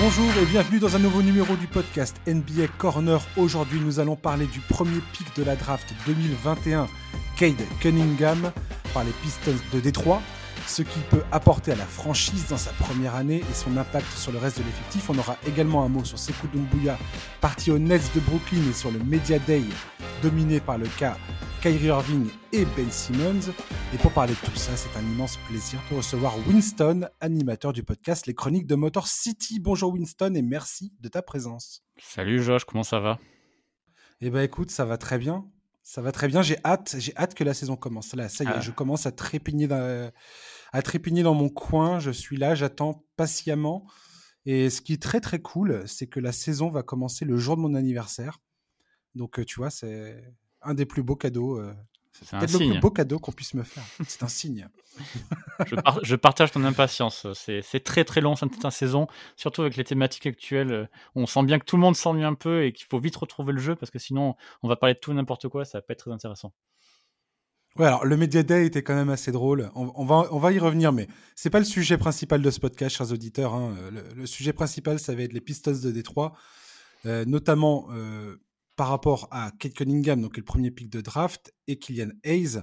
Bonjour et bienvenue dans un nouveau numéro du podcast NBA Corner. Aujourd'hui, nous allons parler du premier pic de la draft 2021, Cade Cunningham, par les Pistons de Détroit. Ce qu'il peut apporter à la franchise dans sa première année et son impact sur le reste de l'effectif. On aura également un mot sur Sekou Doumbouya, parti aux Nets de Brooklyn et sur le Media Day dominé par le cas Kyrie Irving et Ben Simmons. Et pour parler de tout ça, c'est un immense plaisir de recevoir Winston, animateur du podcast Les Chroniques de Motor City. Bonjour Winston et merci de ta présence. Salut Josh, comment ça va? Eh ben écoute, ça va très bien. Ça va très bien. J'ai hâte, j'ai hâte que la saison commence. Là, ça y est, ah. je commence à trépigner, dans, à trépigner dans mon coin. Je suis là, j'attends patiemment. Et ce qui est très très cool, c'est que la saison va commencer le jour de mon anniversaire. Donc, euh, tu vois, c'est un des plus beaux cadeaux. Euh, c'est peut-être le plus beau cadeau qu'on puisse me faire. C'est un signe. je, partage ton impatience. C'est très très long cette saison, surtout avec les thématiques actuelles. Euh, on sent bien que tout le monde s'ennuie un peu et qu'il faut vite retrouver le jeu parce que sinon on va parler de tout n'importe quoi. Ça va pas être très intéressant. Ouais, alors le Media Day était quand même assez drôle. On, va, on va y revenir, mais c'est pas le sujet principal de ce podcast, chers auditeurs. Hein. Le, sujet principal, ça va être les Pistons de Détroit, euh, notamment par rapport à Kate Cunningham, donc le premier pick de draft, et Kylian Hayes.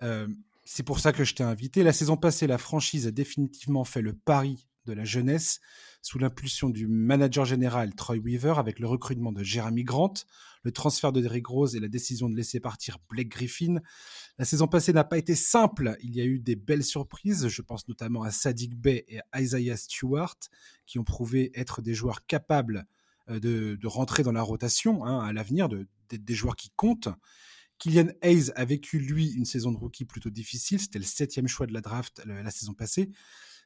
Euh, c'est pour ça que je t'ai invité. La saison passée, la franchise a définitivement fait le pari de la jeunesse sous l'impulsion du manager général Troy Weaver avec le recrutement de Jeremy Grant, le transfert de Derrick Rose et la décision de laisser partir Blake Griffin. La saison passée n'a pas été simple. Il y a eu des belles surprises. Je pense notamment à Sadiq Bey et Isaiah Stewart qui ont prouvé être des joueurs capables euh, de, rentrer dans la rotation hein, à l'avenir, d'être des joueurs qui comptent. Kylian Hayes a vécu, lui, une saison de rookie plutôt difficile. C'était le septième choix de la draft la, saison passée.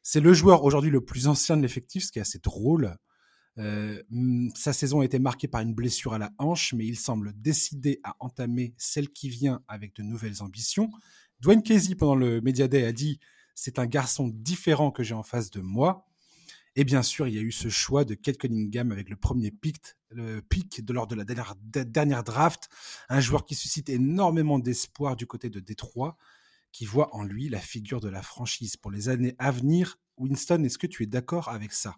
C'est le joueur aujourd'hui le plus ancien de l'effectif, ce qui est assez drôle. Euh, mm, sa saison a été marquée par une blessure à la hanche, mais il semble décidé à entamer celle qui vient avec de nouvelles ambitions. Dwayne Casey, pendant le Media Day, a dit C'est un garçon différent que j'ai en face de moi. Et bien sûr, il y a eu ce choix de Kate Cunningham avec le premier pic, le pic de lors de la dernière, dernière draft, un joueur qui suscite énormément d'espoir du côté de Détroit, qui voit en lui la figure de la franchise pour les années à venir. Winston, est-ce que tu es d'accord avec ça?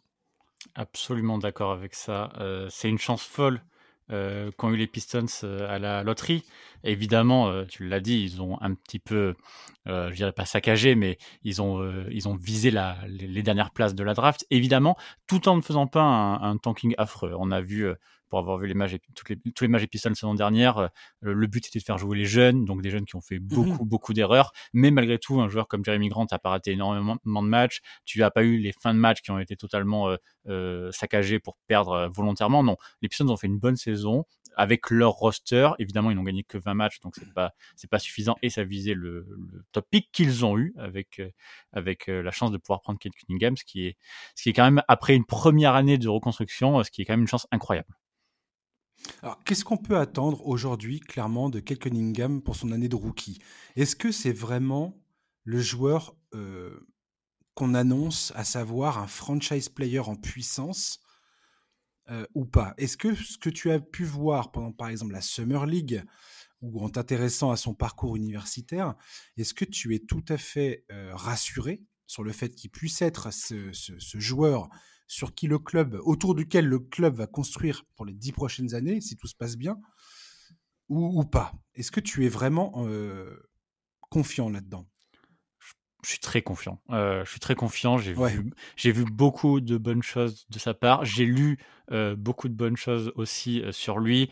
Absolument d'accord avec ça. Euh, c'est une chance folle euh, qu'ont eu les Pistons euh, à la loterie. Évidemment, euh, tu l'as dit, ils ont un petit peu, je dirais pas saccagé, mais ils ont, ils ont visé les, dernières places de la draft, évidemment, tout en ne faisant pas un tanking affreux. On a vu pour avoir vu les matchs, toutes les, tous les matchs Pistons la saison dernière, euh, le but était de faire jouer les jeunes, donc des jeunes qui ont fait mmh beaucoup, beaucoup d'erreurs. Mais malgré tout, un joueur comme Jeremy Grant n'a pas raté énormément de matchs. Tu n'as pas eu les fins de match qui ont été totalement euh, euh saccagées pour perdre euh, volontairement. Non, les Pistons ont fait une bonne saison avec leur roster. Évidemment, ils n'ont gagné que 20 matchs, donc c'est pas c'est pas suffisant et ça visait le, le top pick qu'ils ont eu avec avec la chance de pouvoir prendre Kate Cunningham, ce qui est ce qui est quand même après une première année de reconstruction, ce qui est quand même une chance incroyable. Alors, qu'est-ce qu'on peut attendre aujourd'hui, clairement, de Kate Cunningham pour son année de rookie? Est-ce que c'est vraiment le joueur euh, qu'on annonce, à savoir un franchise player en puissance euh, ou pas? Est-ce que ce que tu as pu voir pendant, par exemple, la Summer League, ou en t'intéressant à son parcours universitaire, est-ce que tu es tout à fait euh, rassuré sur le fait qu'il puisse être ce, ce joueur sur qui le club, autour duquel le club va construire pour les dix prochaines années, si tout se passe bien, ou, pas. Est-ce que tu es vraiment confiant là-dedans? Je suis très confiant. Euh, je suis très confiant. J'ai vu, j'ai vu beaucoup de bonnes choses de sa part. J'ai lu euh, beaucoup de bonnes choses aussi euh, sur lui.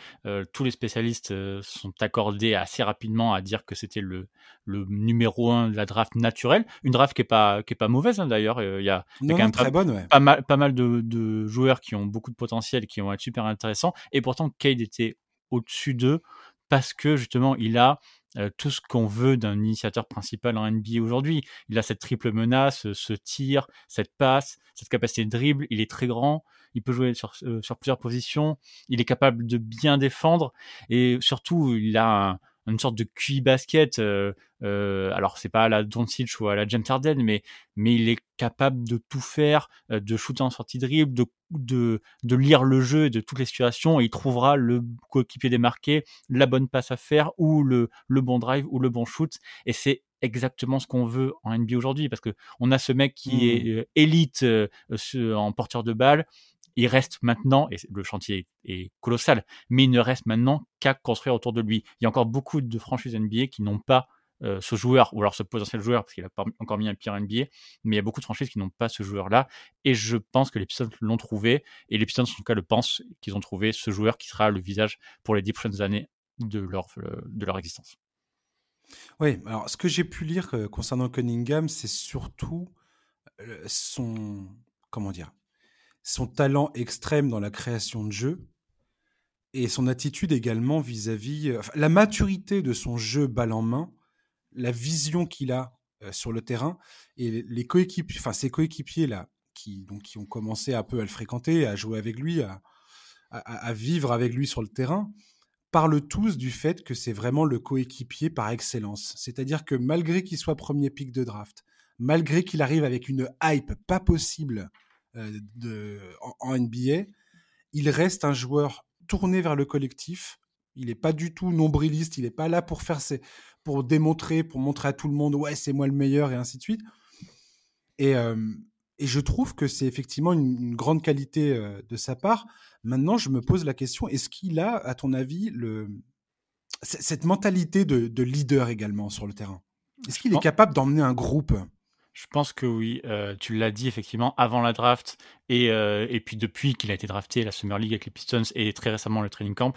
tous les spécialistes sont accordés assez rapidement à dire que c'était le, le numéro un de la draft naturelle. Une draft qui est pas qui est pas mauvaise hein, d'ailleurs. Il y a, quand même très pas, bonne, pas, mal pas mal de, de, joueurs qui ont beaucoup de potentiel, qui vont être super intéressants. Et pourtant, Cade était au-dessus d'eux parce que justement, il a euh, tout ce qu'on veut d'un initiateur principal en NBA aujourd'hui. Il a cette triple menace, ce tir, cette passe, cette capacité de dribble. Il est très grand. Il peut jouer sur, euh, sur plusieurs positions. Il est capable de bien défendre. Et surtout, il a un, une sorte de QI basket. Euh, euh, alors c'est pas à la Doncic ou à la James Harden, mais mais il est capable de tout faire, euh, de shooter en sortie de dribble, de, de de lire le jeu de toutes les situations. Et il trouvera le coéquipier démarqué, la bonne passe à faire ou le le bon drive ou le bon shoot. Et c'est exactement ce qu'on veut en NBA aujourd'hui parce que on a ce mec qui est mmh. élite en porteur de balle il reste maintenant, et le chantier est colossal, mais il ne reste maintenant qu'à construire autour de lui. Il y a encore beaucoup de franchises NBA qui n'ont pas euh, ce joueur, ou alors ce potentiel joueur, parce qu'il a encore mis un pied en NBA, mais il y a beaucoup de franchises qui n'ont pas ce joueur-là, et je pense que les Pistons l'ont trouvé, et les Pistons en tout cas le pensent qu'ils ont trouvé ce joueur qui sera le visage pour les dix prochaines années de leur, euh, de leur existence. Oui, alors ce que j'ai pu lire euh, concernant Cunningham, c'est surtout son, comment dire, son talent extrême dans la création de jeu, et son attitude également vis-à-vis, la maturité de son jeu balle en main, la vision qu'il a sur le terrain et les coéquipiers, enfin ses coéquipiers là, qui donc qui ont commencé un peu à le fréquenter, à jouer avec lui, à, vivre avec lui sur le terrain, parlent tous du fait que c'est vraiment le coéquipier par excellence. C'est-à-dire que malgré qu'il soit premier pick de draft, malgré qu'il arrive avec une hype pas possible de, en, NBA, il reste un joueur tourné vers le collectif. Il n'est pas du tout nombriliste, il n'est pas là pour faire ses, pour démontrer, pour montrer à tout le monde, ouais, c'est moi le meilleur, et ainsi de suite. Et, euh, et je trouve que c'est effectivement une, grande qualité euh, de sa part. Maintenant, je me pose la question, est-ce qu'il a, à ton avis, le, cette mentalité de, leader également sur le terrain? Est-ce qu'il est capable d'emmener un groupe? Je pense que oui, euh, tu l'as dit effectivement avant la draft et, et puis depuis qu'il a été drafté la Summer League avec les Pistons et très récemment le training camp,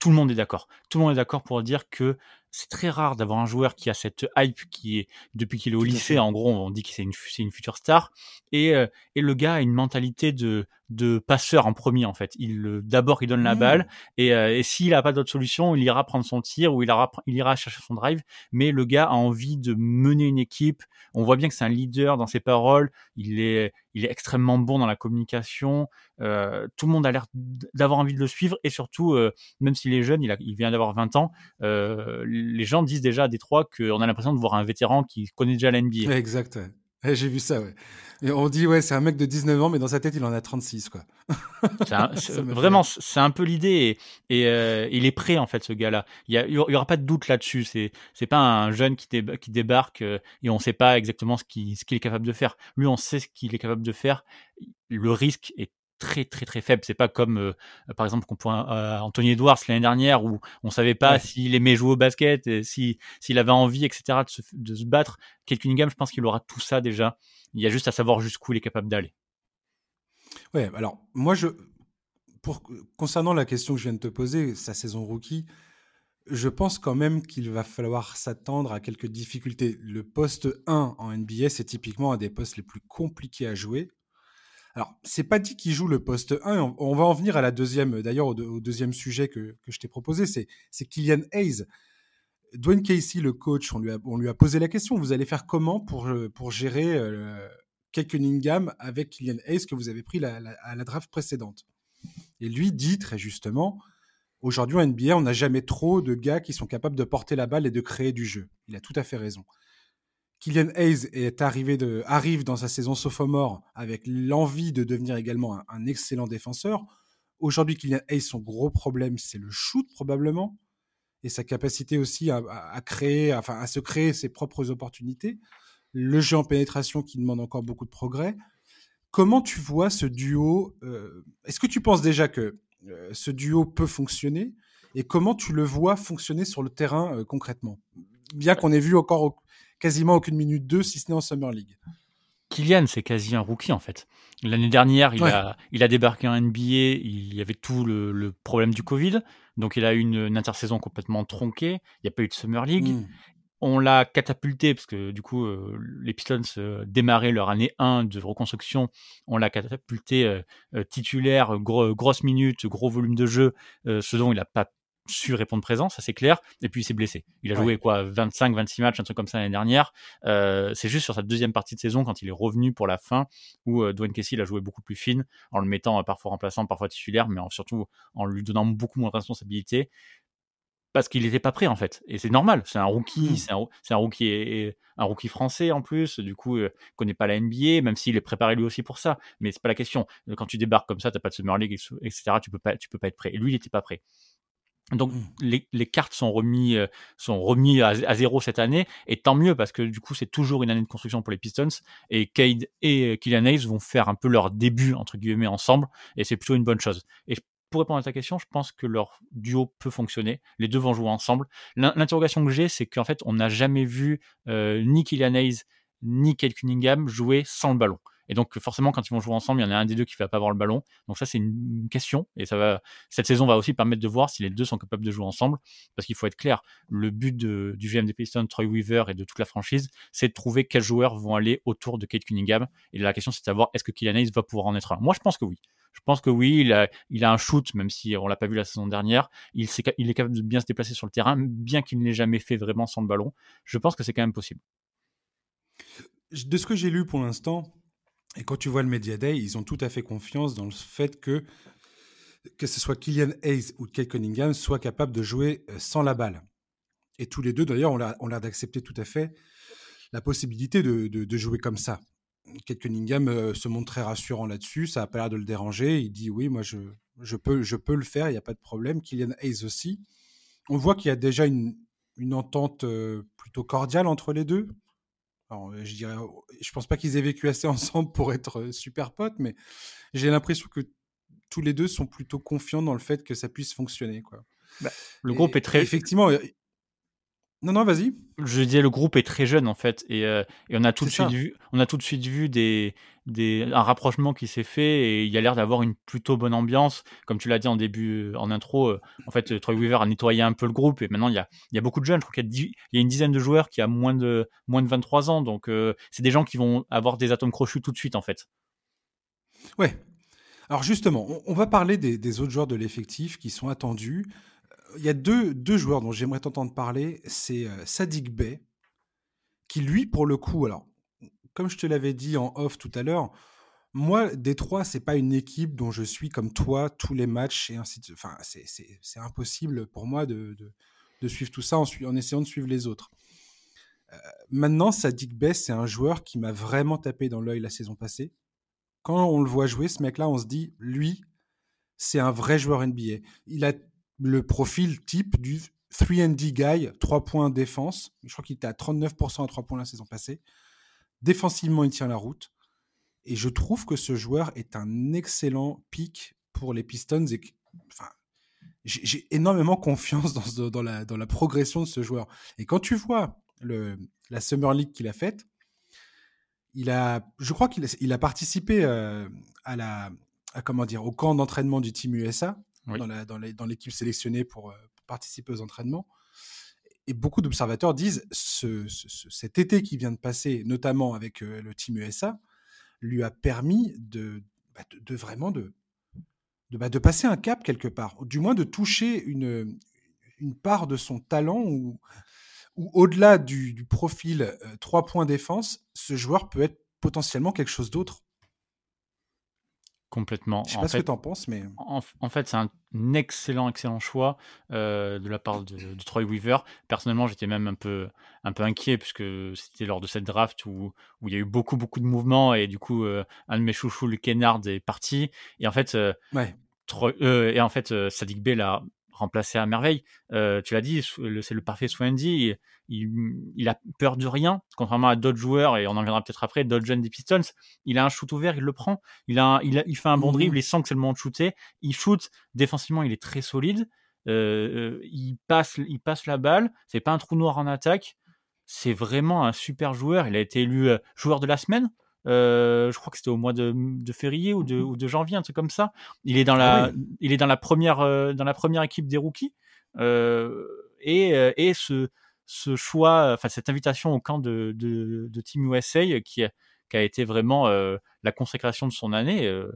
tout le monde est d'accord. Tout le monde est d'accord pour dire que c'est très rare d'avoir un joueur qui a cette hype qui est depuis qu'il est au lycée. En gros, on dit que c'est une, une future star. Et, euh, et le gars a une mentalité de, de passeur en premier en fait. Il d'abord il donne la mmh. balle et, euh, et s'il a pas d'autre solution, il ira prendre son tir ou il ira il ira chercher son drive. Mais le gars a envie de mener une équipe. On voit bien que c'est un leader dans ses paroles. Il est il est extrêmement bon dans la communication. Euh, tout le monde a l'air d'avoir envie de le suivre et surtout, euh, même s'il est jeune, il, a, il vient d'avoir 20 ans, euh, les gens disent déjà à Détroit qu'on a l'impression de voir un vétéran qui connaît déjà l'NBA. Exact. J'ai vu ça, ouais. Et on dit, ouais, c'est un mec de 19 ans, mais dans sa tête, il en a 36, quoi. vraiment, c'est un peu l'idée. Et, euh, il est prêt, en fait, ce gars-là. Il n'y aura pas de doute là-dessus. C'est c'est pas un jeune qui, qui débarque euh, et on ne sait pas exactement ce qu'il ce qu'il est capable de faire. Lui, on sait ce qu'il est capable de faire. Le risque est très très très faible. C'est pas comme euh, par exemple qu'on pourrait euh, Anthony Edwards l'année dernière où on savait pas s'il aimait jouer au basket, et si s'il avait envie, etc. de se, de se battre. Kate Cunningham, je pense qu'il aura tout ça déjà. Il y a juste à savoir jusqu'où il est capable d'aller. Ouais, alors moi je pour concernant la question que je viens de te poser, sa saison rookie, je pense quand même qu'il va falloir s'attendre à quelques difficultés. Le poste 1 en NBA, c'est typiquement un des postes les plus compliqués à jouer alors, c'est pas dit qu'il joue le poste 1. On, va en venir à la deuxième, d'ailleurs, au, deuxième sujet que, je t'ai proposé, c'est Kylian Hayes. Dwayne Casey, le coach, on lui, a, on lui a posé la question vous allez faire comment pour, pour gérer euh, Cunningham avec Kylian Hayes que vous avez pris à la draft précédente? Et lui dit très justement aujourd'hui en NBA, on n'a jamais trop de gars qui sont capables de porter la balle et de créer du jeu. Il a tout à fait raison. Kylian Hayes est arrivé de, arrive dans sa saison sophomore avec l'envie de devenir également un, excellent défenseur. Aujourd'hui, Kylian Hayes, son gros problème, c'est le shoot probablement et sa capacité aussi à, créer, enfin à se créer ses propres opportunités. Le jeu en pénétration qui demande encore beaucoup de progrès. Comment tu vois ce duo euh, Est-ce que tu penses déjà que euh, ce duo peut fonctionner? Et comment tu le vois fonctionner sur le terrain euh, concrètement? Bien qu'on ait vu encore quasiment aucune minute 2, si ce n'est en Summer League. Kylian, c'est quasi un rookie en fait. L'année dernière, il, a, il a débarqué en NBA, il y avait tout le, problème du Covid, donc il a eu une, intersaison complètement tronquée, il n'y a pas eu de Summer League. Hmm. On l'a catapulté, parce que du coup, euh, les Pistons euh, démarraient leur année 1 de reconstruction, on l'a catapulté euh, titulaire, grosse minute, gros volume de jeu, ce dont il n'a pas su répondre présent, ça c'est clair. Et puis il s'est blessé. Il a joué quoi 25, 26 matchs, un truc comme ça l'année dernière. Euh, c'est juste sur sa deuxième partie de saison, quand il est revenu pour la fin, où euh, Dwayne Casey a joué beaucoup plus fine, en le mettant euh, parfois remplaçant, parfois titulaire, mais surtout en lui donnant beaucoup moins de responsabilités. Parce qu'il n'était pas prêt en fait, et c'est normal. C'est un rookie, mmh. c'est un, rookie et, un rookie français en plus. Du coup, il connaît pas la NBA, même s'il est préparé lui aussi pour ça. Mais c'est pas la question. Quand tu débarques comme ça, t'as pas de summer league, etc. Tu peux pas, tu peux pas être prêt. Et lui, il n'était pas prêt. Donc mmh. les, cartes sont remis, euh, sont remis à, zéro cette année, et tant mieux parce que du coup c'est toujours une année de construction pour les Pistons, et Cade et Killian Hayes vont faire un peu leur début entre guillemets ensemble, et c'est plutôt une bonne chose. Et pour répondre à ta question, je pense que leur duo peut fonctionner. Les deux vont jouer ensemble. L'interrogation que j'ai, c'est qu'en fait, on n'a jamais vu euh, ni Killian Hayes ni Kate Cunningham jouer sans le ballon. Et donc forcément, quand ils vont jouer ensemble, il y en a un des deux qui va pas avoir le ballon. Donc ça, c'est une question. Et ça va, cette saison va aussi permettre de voir si les deux sont capables de jouer ensemble. Parce qu'il faut être clair, le but du GM des Pistons, Troy Weaver et de toute la franchise, c'est de trouver quels joueurs vont aller autour de Kate Cunningham. Et la question, c'est de savoir est-ce que Kylian va pouvoir en être un? Moi, je pense que oui. Je pense que oui, il a, un shoot, même si on l'a pas vu la saison dernière. Il, est, il est capable de bien se déplacer sur le terrain, bien qu'il ne l'ait jamais fait vraiment sans le ballon. Je pense que c'est quand même possible. De ce que j'ai lu pour l'instant, et quand tu vois le Media Day, ils ont tout à fait confiance dans le fait que que ce soit Kylian Hayes ou Kate Cunningham soient capables de jouer euh, sans la balle. Et tous les deux, d'ailleurs, ont l'air d'accepter tout à fait la possibilité de, de, jouer comme ça. Kate Cunningham euh, se montre très rassurant là-dessus, ça n'a pas l'air de le déranger. Il dit oui, moi je, je, peux, je peux le faire, il n'y a pas de problème. Kylian Hayes aussi. On voit qu'il y a déjà une, une entente euh, plutôt cordiale entre les deux. Alors, je dirais, je pense pas qu'ils aient vécu assez ensemble pour être super potes, mais j'ai l'impression que tous les deux sont plutôt confiants dans le fait que ça puisse fonctionner, quoi. Bah, le groupe est très. Effectivement. Non, non, vas-y. Je disais, le groupe est très jeune en fait, et, et on a tout de suite vu, on a tout de suite vu des, un rapprochement qui s'est fait et il y a l'air d'avoir une plutôt bonne ambiance. Comme tu l'as dit en début, en intro, euh, en fait, Troy Weaver a nettoyé un peu le groupe et maintenant il y a, il y a beaucoup de jeunes. Je crois qu'il y, y, a une dizaine de joueurs qui a moins de, moins de 23 ans. Donc, euh, c'est des gens qui vont avoir des atomes crochus tout de suite, en fait. Ouais. Alors, justement, on, va parler des, autres joueurs de l'effectif qui sont attendus. Il y a deux, deux joueurs dont j'aimerais t'entendre parler. C'est euh, Sadik Bey, qui lui, pour le coup, alors, comme je te l'avais dit en off tout à l'heure, moi, Détroit, c'est pas une équipe dont je suis comme toi tous les matchs et ainsi de Enfin, c'est impossible pour moi de, de, suivre tout ça en, en, essayant de suivre les autres. Euh, maintenant, Sadik Bess, c'est un joueur qui m'a vraiment tapé dans l'œil la saison passée. Quand on le voit jouer, ce mec-là, on se dit, lui, c'est un vrai joueur NBA. Il a le profil type du 3D guy, 3 points défense. Je crois qu'il était à 39% à 3 points la saison passée. Défensivement, il tient la route. Et je trouve que ce joueur est un excellent pic pour les Pistons. Et enfin, j'ai énormément confiance dans, dans, la, dans la progression de ce joueur. Et quand tu vois le, la Summer League qu'il a faite, il a, je crois qu'il a, participé euh, à la, comment dire, au camp d'entraînement du Team USA, dans l'équipe sélectionnée pour, euh, pour, participer aux entraînements et beaucoup d'observateurs disent ce, cet été qui vient de passer, notamment avec euh, le Team USA, lui a permis de, bah, vraiment bah, de, passer un cap quelque part, du moins de toucher une, part de son talent ou, au-delà du, profil euh, trois points défense, ce joueur peut être potentiellement quelque chose d'autre. Complètement. Je sais pas ce que tu en penses, mais. En, fait, c'est un excellent, excellent choix euh, de la part de, Troy Weaver. Personnellement, j'étais même un peu, un peu inquiet, puisque c'était lors de cette draft où, où il y a eu beaucoup, beaucoup de mouvements, et du coup, euh, un de mes chouchous, le Kennard, est parti. Et en fait, euh, ouais. et en fait Sadik Bey l'a remplacé à merveille. tu l'as dit, c'est le parfait Swandy il, a peur de rien, contrairement à d'autres joueurs, et on en viendra peut-être après, d'autres jeunes des Pistons. Il a un shoot ouvert, il le prend. Il, a, il, il fait un bon mmh dribble, il sent que c'est le moment de shooter. Il shoot, défensivement, il est très solide. Euh, euh, il, passe, il passe la balle, c'est pas un trou noir en attaque. C'est vraiment un super joueur. Il a été élu euh, joueur de la semaine. Je crois que c'était au mois de, février ou de, mmh ou de, janvier, un truc comme ça. Il est dans la, ah il est dans la première, dans la première équipe des rookies. et, et ce, ce choix, enfin cette invitation au camp de, de, Team USA qui a, qui a été vraiment euh, la consécration de son année. Euh,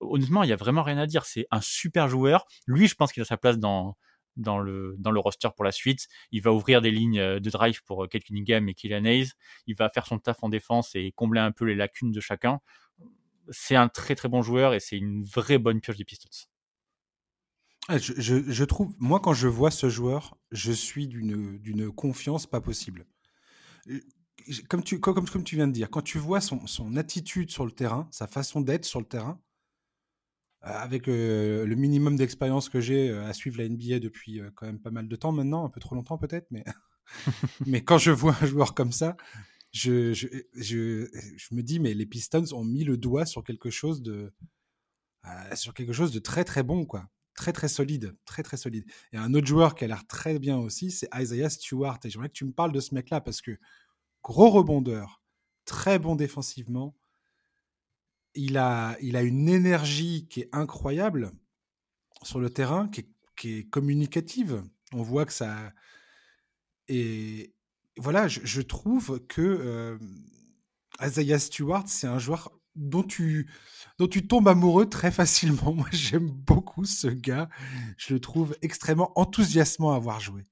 honnêtement, il y a vraiment rien à dire. C'est un super joueur. Lui, je pense qu'il a sa place dans dans le dans le roster pour la suite. Il va ouvrir des lignes euh, de drive pour Kate Cunningham et Killian Hayes. Il va faire son taf en défense et combler un peu les lacunes de chacun. C'est un très très bon joueur et c'est une vraie bonne pioche des Pistons. Ah, je, trouve, moi, quand je vois ce joueur, je suis d'une confiance pas possible. Comme tu, comme, comme tu viens de dire, quand tu vois son, son attitude sur le terrain, sa façon d'être sur le terrain, avec le minimum d'expérience que j'ai à suivre la NBA depuis quand même pas mal de temps maintenant, un peu trop longtemps peut-être, mais, mais quand je vois un joueur comme ça, je, je, je, je, me dis, mais les Pistons ont mis le doigt sur quelque chose de, sur quelque chose de très très bon, quoi. Très très solide, très très solide. Et un autre joueur qui a l'air très bien aussi, c'est Isaiah Stewart. Et j'aimerais que tu me parles de ce mec-là parce que gros rebondeur, très bon défensivement. Il a, il a une énergie qui est incroyable sur le terrain, qui est, communicative. On voit que ça. Et voilà, je, je trouve que euh, Isaiah Stewart, c'est un joueur dont tu, dont tu tombes amoureux très facilement. Moi, j'aime beaucoup ce gars. Je le trouve extrêmement enthousiasmant à voir jouer.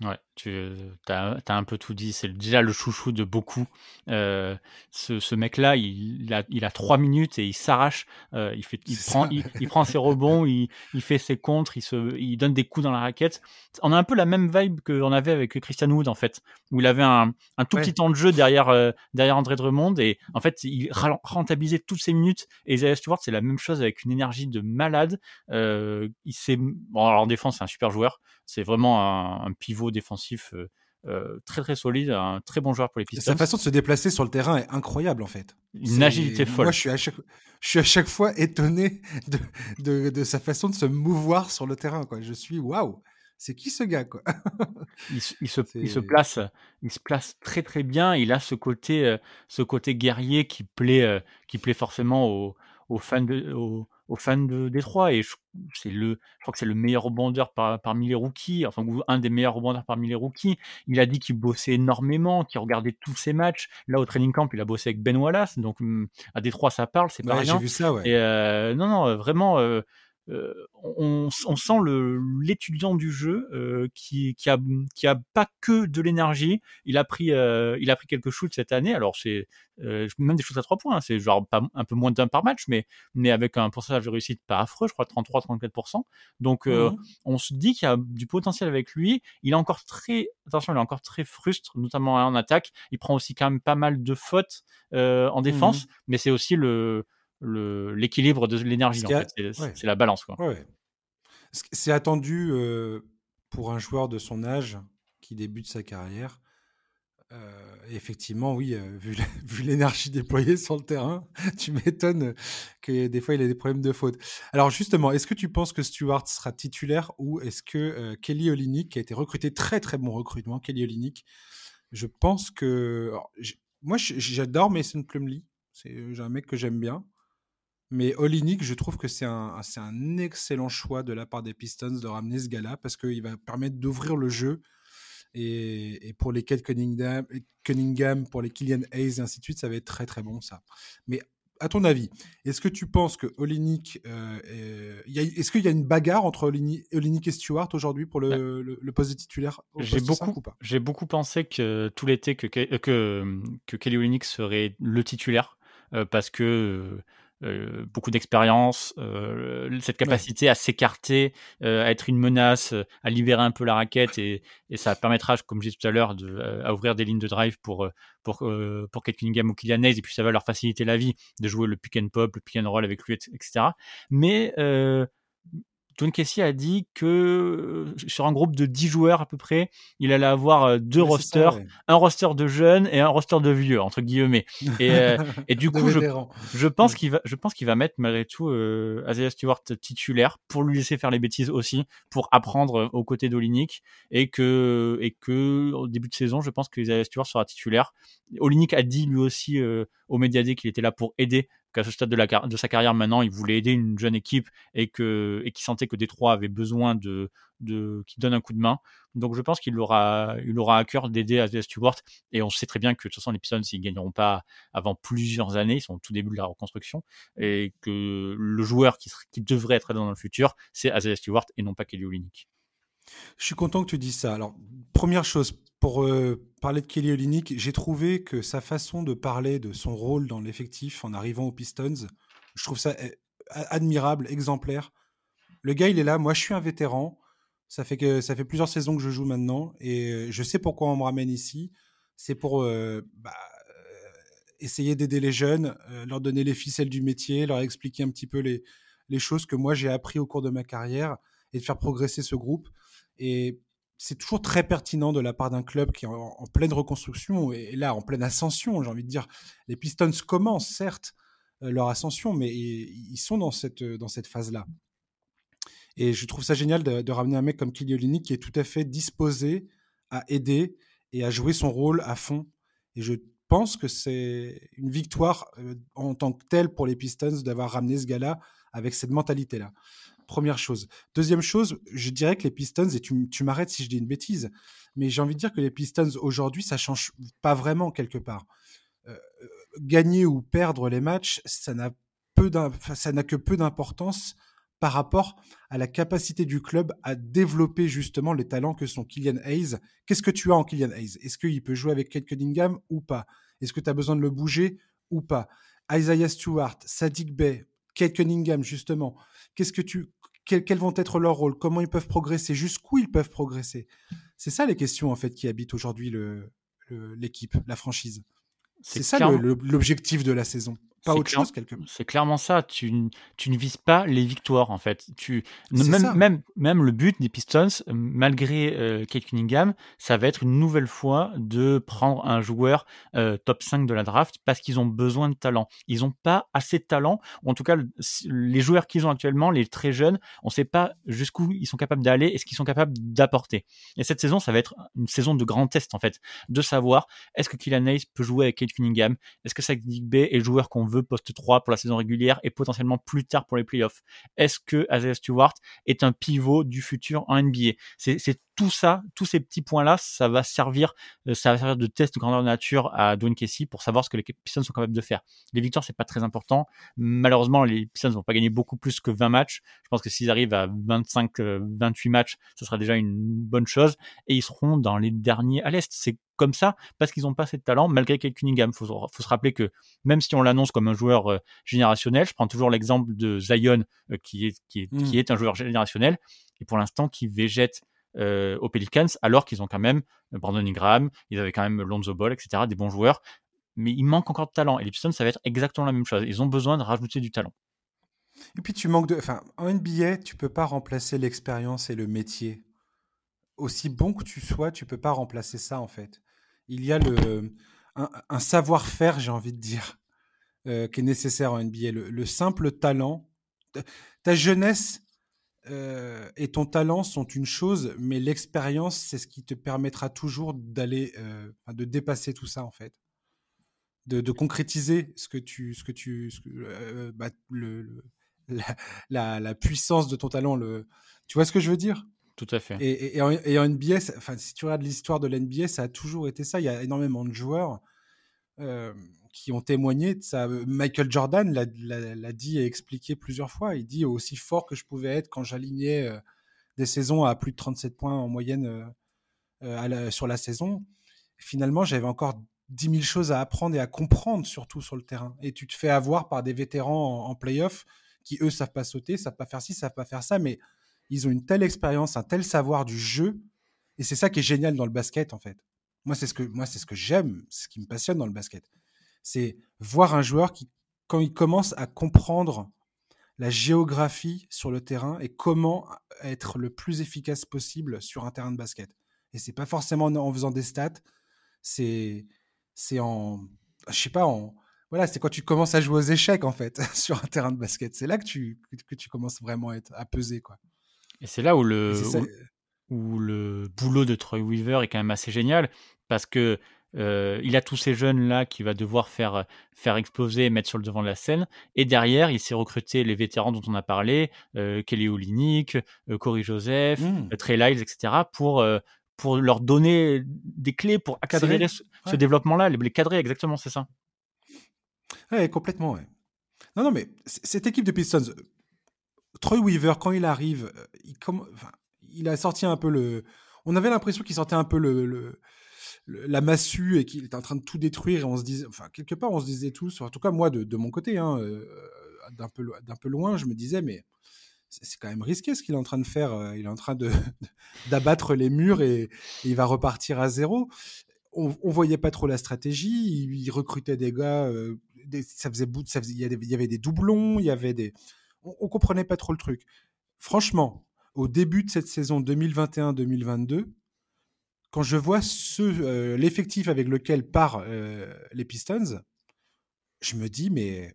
Ouais, tu as, un peu tout dit. C'est déjà le chouchou de beaucoup. Euh, ce, ce mec-là, il, a, il a trois minutes et il s'arrache. Euh, il, fait, il, prend, il, prend ses rebonds, il, il fait ses contres, il, se, il donne des coups dans la raquette. On a un peu la même vibe qu'on avait avec Christian Wood, en fait, où il avait un, un tout petit temps de jeu derrière, euh, derrière André Drummond et en fait, il rentabilisait toutes ses minutes. Et Isaiah Stewart, c'est la même chose avec une énergie de malade. Euh, il bon, alors en défense, c'est un super joueur. C'est vraiment un, pivot défensif euh, euh, très très solide, un très bon joueur pour les Pistons. Sa façon de se déplacer sur le terrain est incroyable en fait. Une agilité folle. Moi, je suis à chaque, je suis à chaque fois étonné de, de, sa façon de se mouvoir sur le terrain. Quoi. Je suis waouh, c'est qui ce gars quoi? Il, se, il, se, place, il se place très très bien. Il a ce côté, euh, ce côté guerrier qui plaît, qui plaît forcément aux, aux fans de, aux, aux fans de Détroit. Et c'est le, je crois que c'est le meilleur rebondeur parmi les rookies, enfin un des meilleurs rebondeurs parmi les rookies. Il a dit qu'il bossait énormément, qu'il regardait tous ses matchs. Là au training camp, il a bossé avec Ben Wallace, donc mmh, à Détroit ça parle, c'est pas rien. J'ai vu ça, ouais. Et euh, non, non, vraiment. Euh, euh, on, on, sent l'étudiant du jeu euh, qui, qui, a, qui a pas que de l'énergie. Il a pris, euh, il a pris quelques shoots cette année. Alors c'est même des shoots à trois points. Hein. C'est genre pas, un peu moins d'un par match, mais, mais avec un pourcentage de réussite pas affreux, je crois 33-34%. Donc mmh on se dit qu'il y a du potentiel avec lui. Il est encore très, attention, il est encore très frustre, notamment en attaque. Il prend aussi quand même pas mal de fautes en mmh défense, mais c'est aussi le l'équilibre de l'énergie. C'est la balance. C'est attendu euh, pour un joueur de son âge qui débute sa carrière. Euh, effectivement, oui, euh, vu l'énergie déployée sur le terrain, tu m'étonnes que des fois il a des problèmes de faute. Alors justement, est-ce que tu penses que Stewart sera titulaire ou est-ce que Kelly Olynyk, qui a été recruté, très très bon recrutement, Kelly Olynyk, je pense que... moi j'adore Mason Plumlee, c'est un mec que j'aime bien. Mais Olinik, je trouve que c'est un, un excellent choix de la part des Pistons de ramener ce gars-là parce qu'il va permettre d'ouvrir le jeu. Et, pour les Kate Cunningham, Cunningham, pour les Killian Hayes et ainsi de suite, ça va être très très bon ça. Mais à ton avis, est-ce que tu penses que Olinik, euh, est-ce qu'il y a une bagarre entre Olinik et Stewart aujourd'hui pour le, le, poste de titulaire J'ai beaucoup, j'ai beaucoup pensé que tout l'été que, que, que Kelly Olinik serait le titulaire euh, parce que euh, beaucoup d'expérience, euh, cette capacité à s'écarter, euh, à être une menace, à libérer un peu la raquette et, et ça permettra, comme je disais tout à l'heure, à ouvrir des lignes de drive pour pour pour Kate Cunningham ou Kylian Hayes et puis ça va leur faciliter la vie de jouer le pick and pop, le pick and roll avec lui, etc. Mais John Casey a dit que euh, sur un groupe de 10 joueurs à peu près, il allait avoir euh, deux rosters, un roster de jeunes et un roster de vieux entre guillemets. Et, euh, et du coup, je, je, pense qu'il va, je pense qu'il va mettre malgré tout euh, Isaiah Stewart titulaire pour lui laisser faire les bêtises aussi, pour apprendre aux côtés d'Olinik et que et que au début de saison, je pense que Isaiah Stewart sera titulaire. Olinik a dit lui aussi euh, au Médiadé qu'il était là pour aider qu'à ce stade de, sa carrière maintenant, il voulait aider une jeune équipe et qui sentait que Détroit avait besoin de, de qui donne un coup de main. Donc je pense qu'il aura il aura à cœur d'aider Isaiah Stewart et on sait très bien que de toute façon les Pistons ils gagneront pas avant plusieurs années, ils sont au tout début de la reconstruction et que le joueur qui, devrait être dans le futur, c'est Isaiah Stewart et non pas Kelly Olynyk. Je suis content que tu dises ça. Alors, première chose, pour euh, parler de Kelly Olynyk, j'ai trouvé que sa façon de parler de son rôle dans l'effectif en arrivant aux Pistons, je trouve ça eh, admirable, exemplaire. Le gars, il est là. Moi, je suis un vétéran. Ça fait plusieurs saisons que je joue maintenant et euh, je sais pourquoi on me ramène ici. C'est pour euh, bah, essayer d'aider les jeunes, leur donner les ficelles du métier, leur expliquer un petit peu les, choses que moi j'ai appris au cours de ma carrière et de faire progresser ce groupe. C'est toujours très pertinent de la part d'un club qui est en, pleine reconstruction et, là en pleine ascension, j'ai envie de dire. Les Pistons commencent certes euh, leur ascension, mais ils, sont dans cette, dans cette phase-là. Et je trouve ça génial de, ramener un mec comme Kiliolini qui est tout à fait disposé à aider et à jouer son rôle à fond. Et je pense que c'est une victoire euh, en tant que telle pour les Pistons d'avoir ramené ce gars-là avec cette mentalité-là. Première chose. Deuxième chose, je dirais que les Pistons, et tu, m'arrêtes si je dis une bêtise, mais j'ai envie de dire que les Pistons aujourd'hui, ça change pas vraiment quelque part. Euh, gagner ou perdre les matchs, ça n'a que peu d'importance par rapport à la capacité du club à développer justement les talents que sont Kylian Hayes. Qu'est-ce que tu as en Kylian Hayes? Est-ce qu'il peut jouer avec Kate Cunningham ou pas? Est-ce que tu as besoin de le bouger ou pas? Isaiah Stewart, Sadiq Bey, Kate Cunningham justement. Qu'est-ce que tu quels, vont être leurs rôles Comment ils peuvent progresser Jusqu'où ils peuvent progresser C'est ça les questions en fait qui habitent aujourd'hui l'équipe, la franchise. C'est ça l'objectif de la saison pas autre chose quelque C'est clairement ça. Tu, tu, ne vises pas les victoires en fait. Tu même, même même le but des Pistons, malgré euh, Kate Cunningham, ça va être une nouvelle fois de prendre un joueur euh, top 5 de la draft parce qu'ils ont besoin de talent. Ils n'ont pas assez de talent. En tout cas, les joueurs qu'ils ont actuellement, les très jeunes, on ne sait pas jusqu'où ils sont capables d'aller et ce qu'ils sont capables d'apporter. Et cette saison, ça va être une saison de grand test en fait, de savoir est-ce que Kylian Hayes peut jouer avec Kate Cunningham, est-ce que Sadik Bay est le joueur qu'on veut poste 3 pour la saison régulière et potentiellement plus tard pour les playoffs. Est-ce que Isaiah Stewart est un pivot du futur en NBA C'est tout ça, tous ces petits points-là, ça va servir, euh, ça va servir de test grandeur nature à Dwayne Casey pour savoir ce que les Pistons sont capables de faire. Les victoires, c'est pas très important. Malheureusement, les Pistons vont pas gagner beaucoup plus que 20 matchs. Je pense que s'ils arrivent à 25, 28 euh, matchs, ça sera déjà une bonne chose. Et ils seront dans les derniers à l'Est. C'est comme ça parce qu'ils n'ont pas assez de talent, malgré Kate Cunningham. Faut, faut se rappeler que même si on l'annonce comme un joueur euh, générationnel, je prends toujours l'exemple de Zion, qui, est, qui, est, qui mmh. est un joueur générationnel, et pour l'instant qui végète euh, aux Pelicans, alors qu'ils ont quand même euh, Brandon Ingram, ils avaient quand même Lonzo Ball, etc., des bons joueurs. Mais il manque encore de talent. Et les Pistons, ça va être exactement la même chose. Ils ont besoin de rajouter du talent. Et puis tu manques de. Enfin, en NBA, tu peux pas remplacer l'expérience et le métier. Aussi bon que tu sois, tu peux pas remplacer ça en fait. Il y a le un, savoir-faire, j'ai envie de dire, euh, qui est nécessaire en NBA. le simple talent, ta jeunesse, euh, et ton talent sont une chose, mais l'expérience, c'est ce qui te permettra toujours d'aller, euh, de dépasser tout ça en fait, de, concrétiser ce que tu, ce que tu, euh, bah, le, la, puissance de ton talent. Le, tu vois ce que je veux dire? Tout à fait. Et, et, en, NBA, enfin, si tu regardes l'histoire de l'NBA, ça a toujours été ça. Il y a énormément de joueurs qui ont témoigné de ça. Euh, Michael Jordan l'a dit et expliqué plusieurs fois. Il dit aussi fort que je pouvais être quand j'alignais euh, des saisons à plus de 37 points en moyenne euh, sur la saison. Finalement, j'avais encore 10 000 choses à apprendre et à comprendre, surtout sur le terrain. Et tu te fais avoir par des vétérans en, playoff qui, eux, savent pas sauter, savent pas faire ci, savent pas faire ça, mais ils ont une telle expérience, un tel savoir du jeu. Et c'est ça qui est génial dans le basket, en fait. Moi, c'est ce que, moi, c'est ce que j'aime, ce qui me passionne dans le basket c'est voir un joueur qui, quand il commence à comprendre la géographie sur le terrain et comment être le plus efficace possible sur un terrain de basket. Et c'est pas forcément en faisant des stats, c'est c'est en je sais pas en voilà, c'est quand tu commences à jouer aux échecs en fait sur un terrain de basket. C'est là que tu que tu commences vraiment à, être, à peser quoi. Et c'est là où le où, le boulot de Troy Weaver est quand même assez génial parce que euh, il a tous ces jeunes-là qu'il va devoir faire, faire exploser et mettre sur le devant de la scène. Et derrière, il s'est recruté les vétérans dont on a parlé, euh, Kelly Olynyk, euh, Corey Joseph, mmh. Trey Lyles, etc., pour, pour leur donner des clés pour accadrer ce, développement-là, les, cadrer, exactement, c'est ça. Oui, complètement, ouais. Non, non, mais cette équipe de Pistons, Troy Weaver, quand il arrive, il, comme, il a sorti un peu le... On avait l'impression qu'il sortait un peu le la massue et qu'il était en train de tout détruire et on se disait, enfin quelque part on se disait tous, en tout cas moi de, mon côté, hein, euh, d'un peu loin, je me disais mais c'est quand même risqué ce qu'il est en train de faire. Euh, il est en train d'abattre les murs et, il va repartir à zéro. On, on, voyait pas trop la stratégie. Il, recrutait des gars. Euh, ça faisait bout. Il, y avait, des doublons. Il y avait des. on, on comprenait pas trop le truc. Franchement, au début de cette saison 2021-2022, quand je vois ce, l'effectif avec lequel part les Pistons, je me dis, mais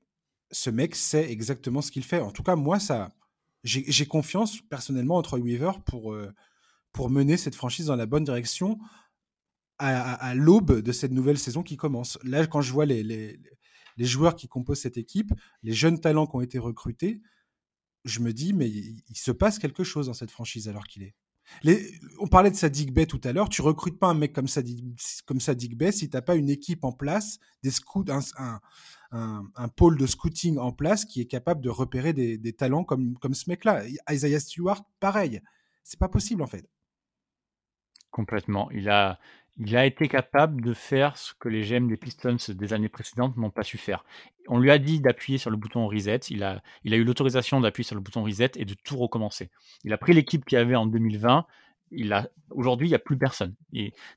ce mec sait exactement ce qu'il fait. En tout cas, moi, ça, j'ai confiance personnellement en Troy Weaver pour, pour mener cette franchise dans la bonne direction à, l'aube de cette nouvelle saison qui commence. Là, quand je vois les, les, joueurs qui composent cette équipe, les jeunes talents qui ont été recrutés, je me dis, mais il, se passe quelque chose dans cette franchise alors qu'il est. On parlait de Sadik Bey tout à l'heure. Tu recrutes pas un mec comme Sadik, comme Sadik Bey si tu n'as pas une équipe en place, des scouts, un, un, pôle de scouting en place qui est capable de repérer des, des talents comme, comme ce mec-là. Isaiah Stewart, pareil. C'est pas possible en fait. Complètement. Il a, il a été capable de faire ce que les GM des Pistons des années précédentes n'ont pas su faire. On lui a dit d'appuyer sur le bouton reset, il a, il a eu l'autorisation d'appuyer sur le bouton reset et de tout recommencer. Il a pris l'équipe qu'il avait en 2020, aujourd'hui il n'y a plus personne.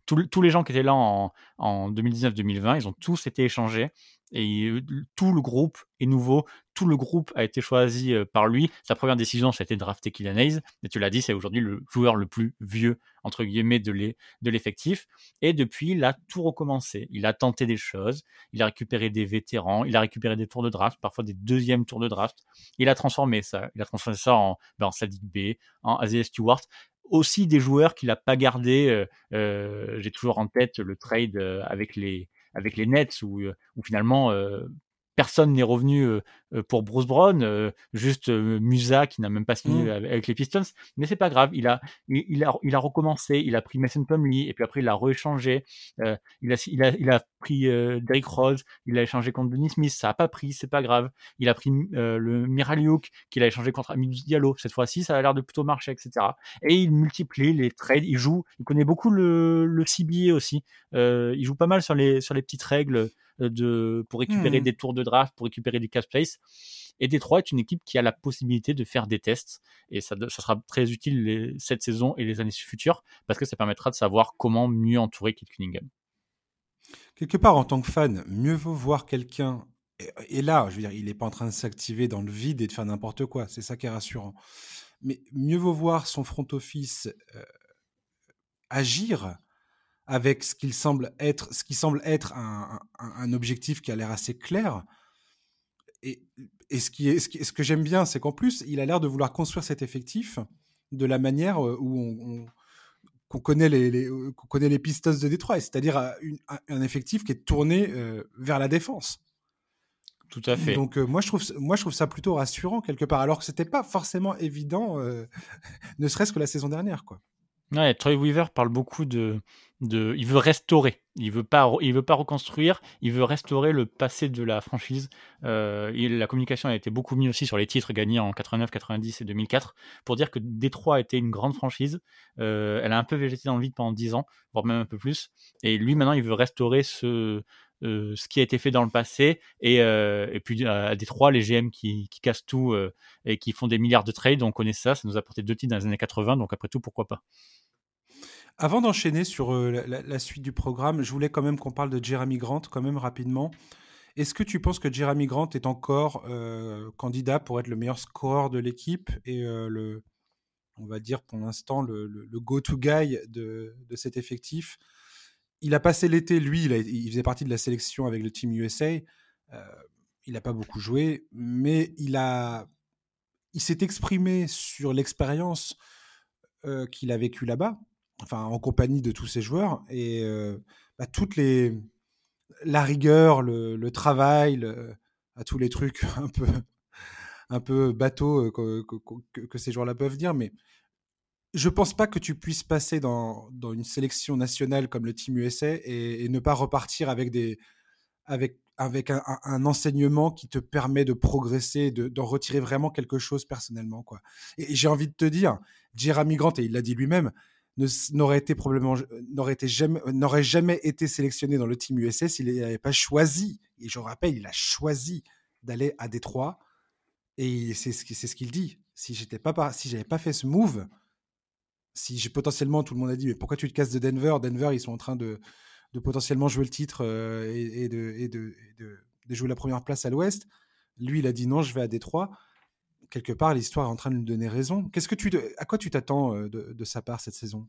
Tous les gens qui étaient là en, en 2019-2020, ils ont tous été échangés tout le groupe est nouveau, tout le groupe a été choisi par lui. Sa première décision, été de drafter Kylian Hayes, et tu l'as dit, c'est aujourd'hui le joueur le plus vieux, entre guillemets, de l'effectif. Et depuis, il a tout recommencé. Il a tenté des choses, il a récupéré des vétérans, il a récupéré des tours de draft, parfois des deuxièmes tours de draft. Il a transformé ça, il a transformé ça en, ben, en Sadiq B, en Aziz Stewart, aussi des joueurs qu'il n'a pas gardés. J'ai toujours en tête le trade avec les avec les Nets où, euh, finalement euh, personne n'est revenu euh, pour Bruce Brown, juste Musa qui n'a même pas signé mmh. avec les Pistons, mais c'est pas grave, il a, il, a, il a recommencé, il a pris Mason Plumlee et puis après il a rééchangé, il, a, il, a, il a pris Derrick Rose, il a échangé contre Denis Smith, ça a pas pris, c'est pas grave, il a pris le Miraliuk qu'il a échangé contre Amidou Diallo, cette fois-ci ça a l'air de plutôt marcher, etc. Et il multiplie les trades, il joue, il connaît beaucoup le, le CBA aussi, il joue pas mal sur les, sur les petites règles de, pour récupérer mmh. des tours de draft, pour récupérer du cash place. Et Détroit est une équipe qui a la possibilité de faire des tests. Et ça, ça sera très utile cette saison et les années futures parce que ça permettra de savoir comment mieux entourer Kit Cunningham. Quelque part, en tant que fan, mieux vaut voir quelqu'un. Et là, je veux dire, il n'est pas en train de s'activer dans le vide et de faire n'importe quoi. C'est ça qui est rassurant. Mais mieux vaut voir son front office euh, agir avec ce, qu'il semble être, ce qui semble être un, un, objectif qui a l'air assez clair. Et, et ce, qui est, ce, ce que j'aime bien, c'est qu'en plus, il a l'air de vouloir construire cet effectif de la manière euh, où on, qu'on connaît les, les euh, qu'on connaît les Pistons de Détroit, c'est-à-dire euh, un effectif qui est tourné vers la défense. Tout à fait. Donc moi je trouve moi je trouve ça plutôt rassurant quelque part, alors que c'était pas forcément évident, ne serait-ce que la saison dernière quoi. Ouais, Troy Weaver parle beaucoup de, il veut restaurer, il veut pas, il veut pas reconstruire, il veut restaurer le passé de la franchise. Euh, la communication a été beaucoup mise aussi sur les titres gagnés en 89, 90 et 2004 pour dire que Détroit était une grande franchise. Euh, elle a un peu végété dans le vide pendant 10 ans, voire même un peu plus. Et lui maintenant, il veut restaurer ce, euh, qui a été fait dans le passé et, puis à, Détroit les GM qui, qui cassent tout et qui font des milliards de trades on connaît ça ça nous a apporté deux titres dans les années 80 donc après tout pourquoi pas? Avant d'enchaîner sur euh, la, suite du programme, je voulais quand même qu'on parle de Jeremy Grant, quand même rapidement. Est-ce que tu penses que Jeremy Grant est encore euh, candidat pour être le meilleur scoreur de l'équipe et euh, le, on va dire pour l'instant, le, go-to guy de, cet effectif? Il a passé l'été, lui, il, faisait partie de la sélection avec le Team USA. il n'a pas beaucoup joué, mais il a, il s'est exprimé sur l'expérience qu'il a vécue là-bas enfin en compagnie de tous ces joueurs et euh, bah, toutes les la rigueur, le, travail, à tous les trucs un peu un peu bateau euh, que, ces joueurs-là peuvent dire, mais je pense pas que tu puisses passer dans, dans une sélection nationale comme le Team USA et, ne pas repartir avec des avec avec un, enseignement qui te permet de progresser, d'en retirer vraiment quelque chose personnellement. Et, j'ai envie de te dire, Jeremy Grant et il l'a dit lui-même, n'aurait été probablement n'aurait été jamais n'aurait jamais été sélectionné dans le team USS s'il n'avait pas choisi et je rappelle il a choisi d'aller à Détroit et c'est ce c'est ce qu'il dit. Si j'étais pas si j'avais pas fait ce move si j'ai potentiellement tout le monde a dit mais pourquoi tu te casses de Denver? Denver ils sont en train de, de potentiellement jouer le titre euh, et, de, et, de, de, de, jouer la première place à l'Ouest. Lui il a dit non je vais à Détroit quelque part, l'histoire est en train de lui donner raison. Qu'est-ce que tu, à quoi tu t'attends de, sa part cette saison?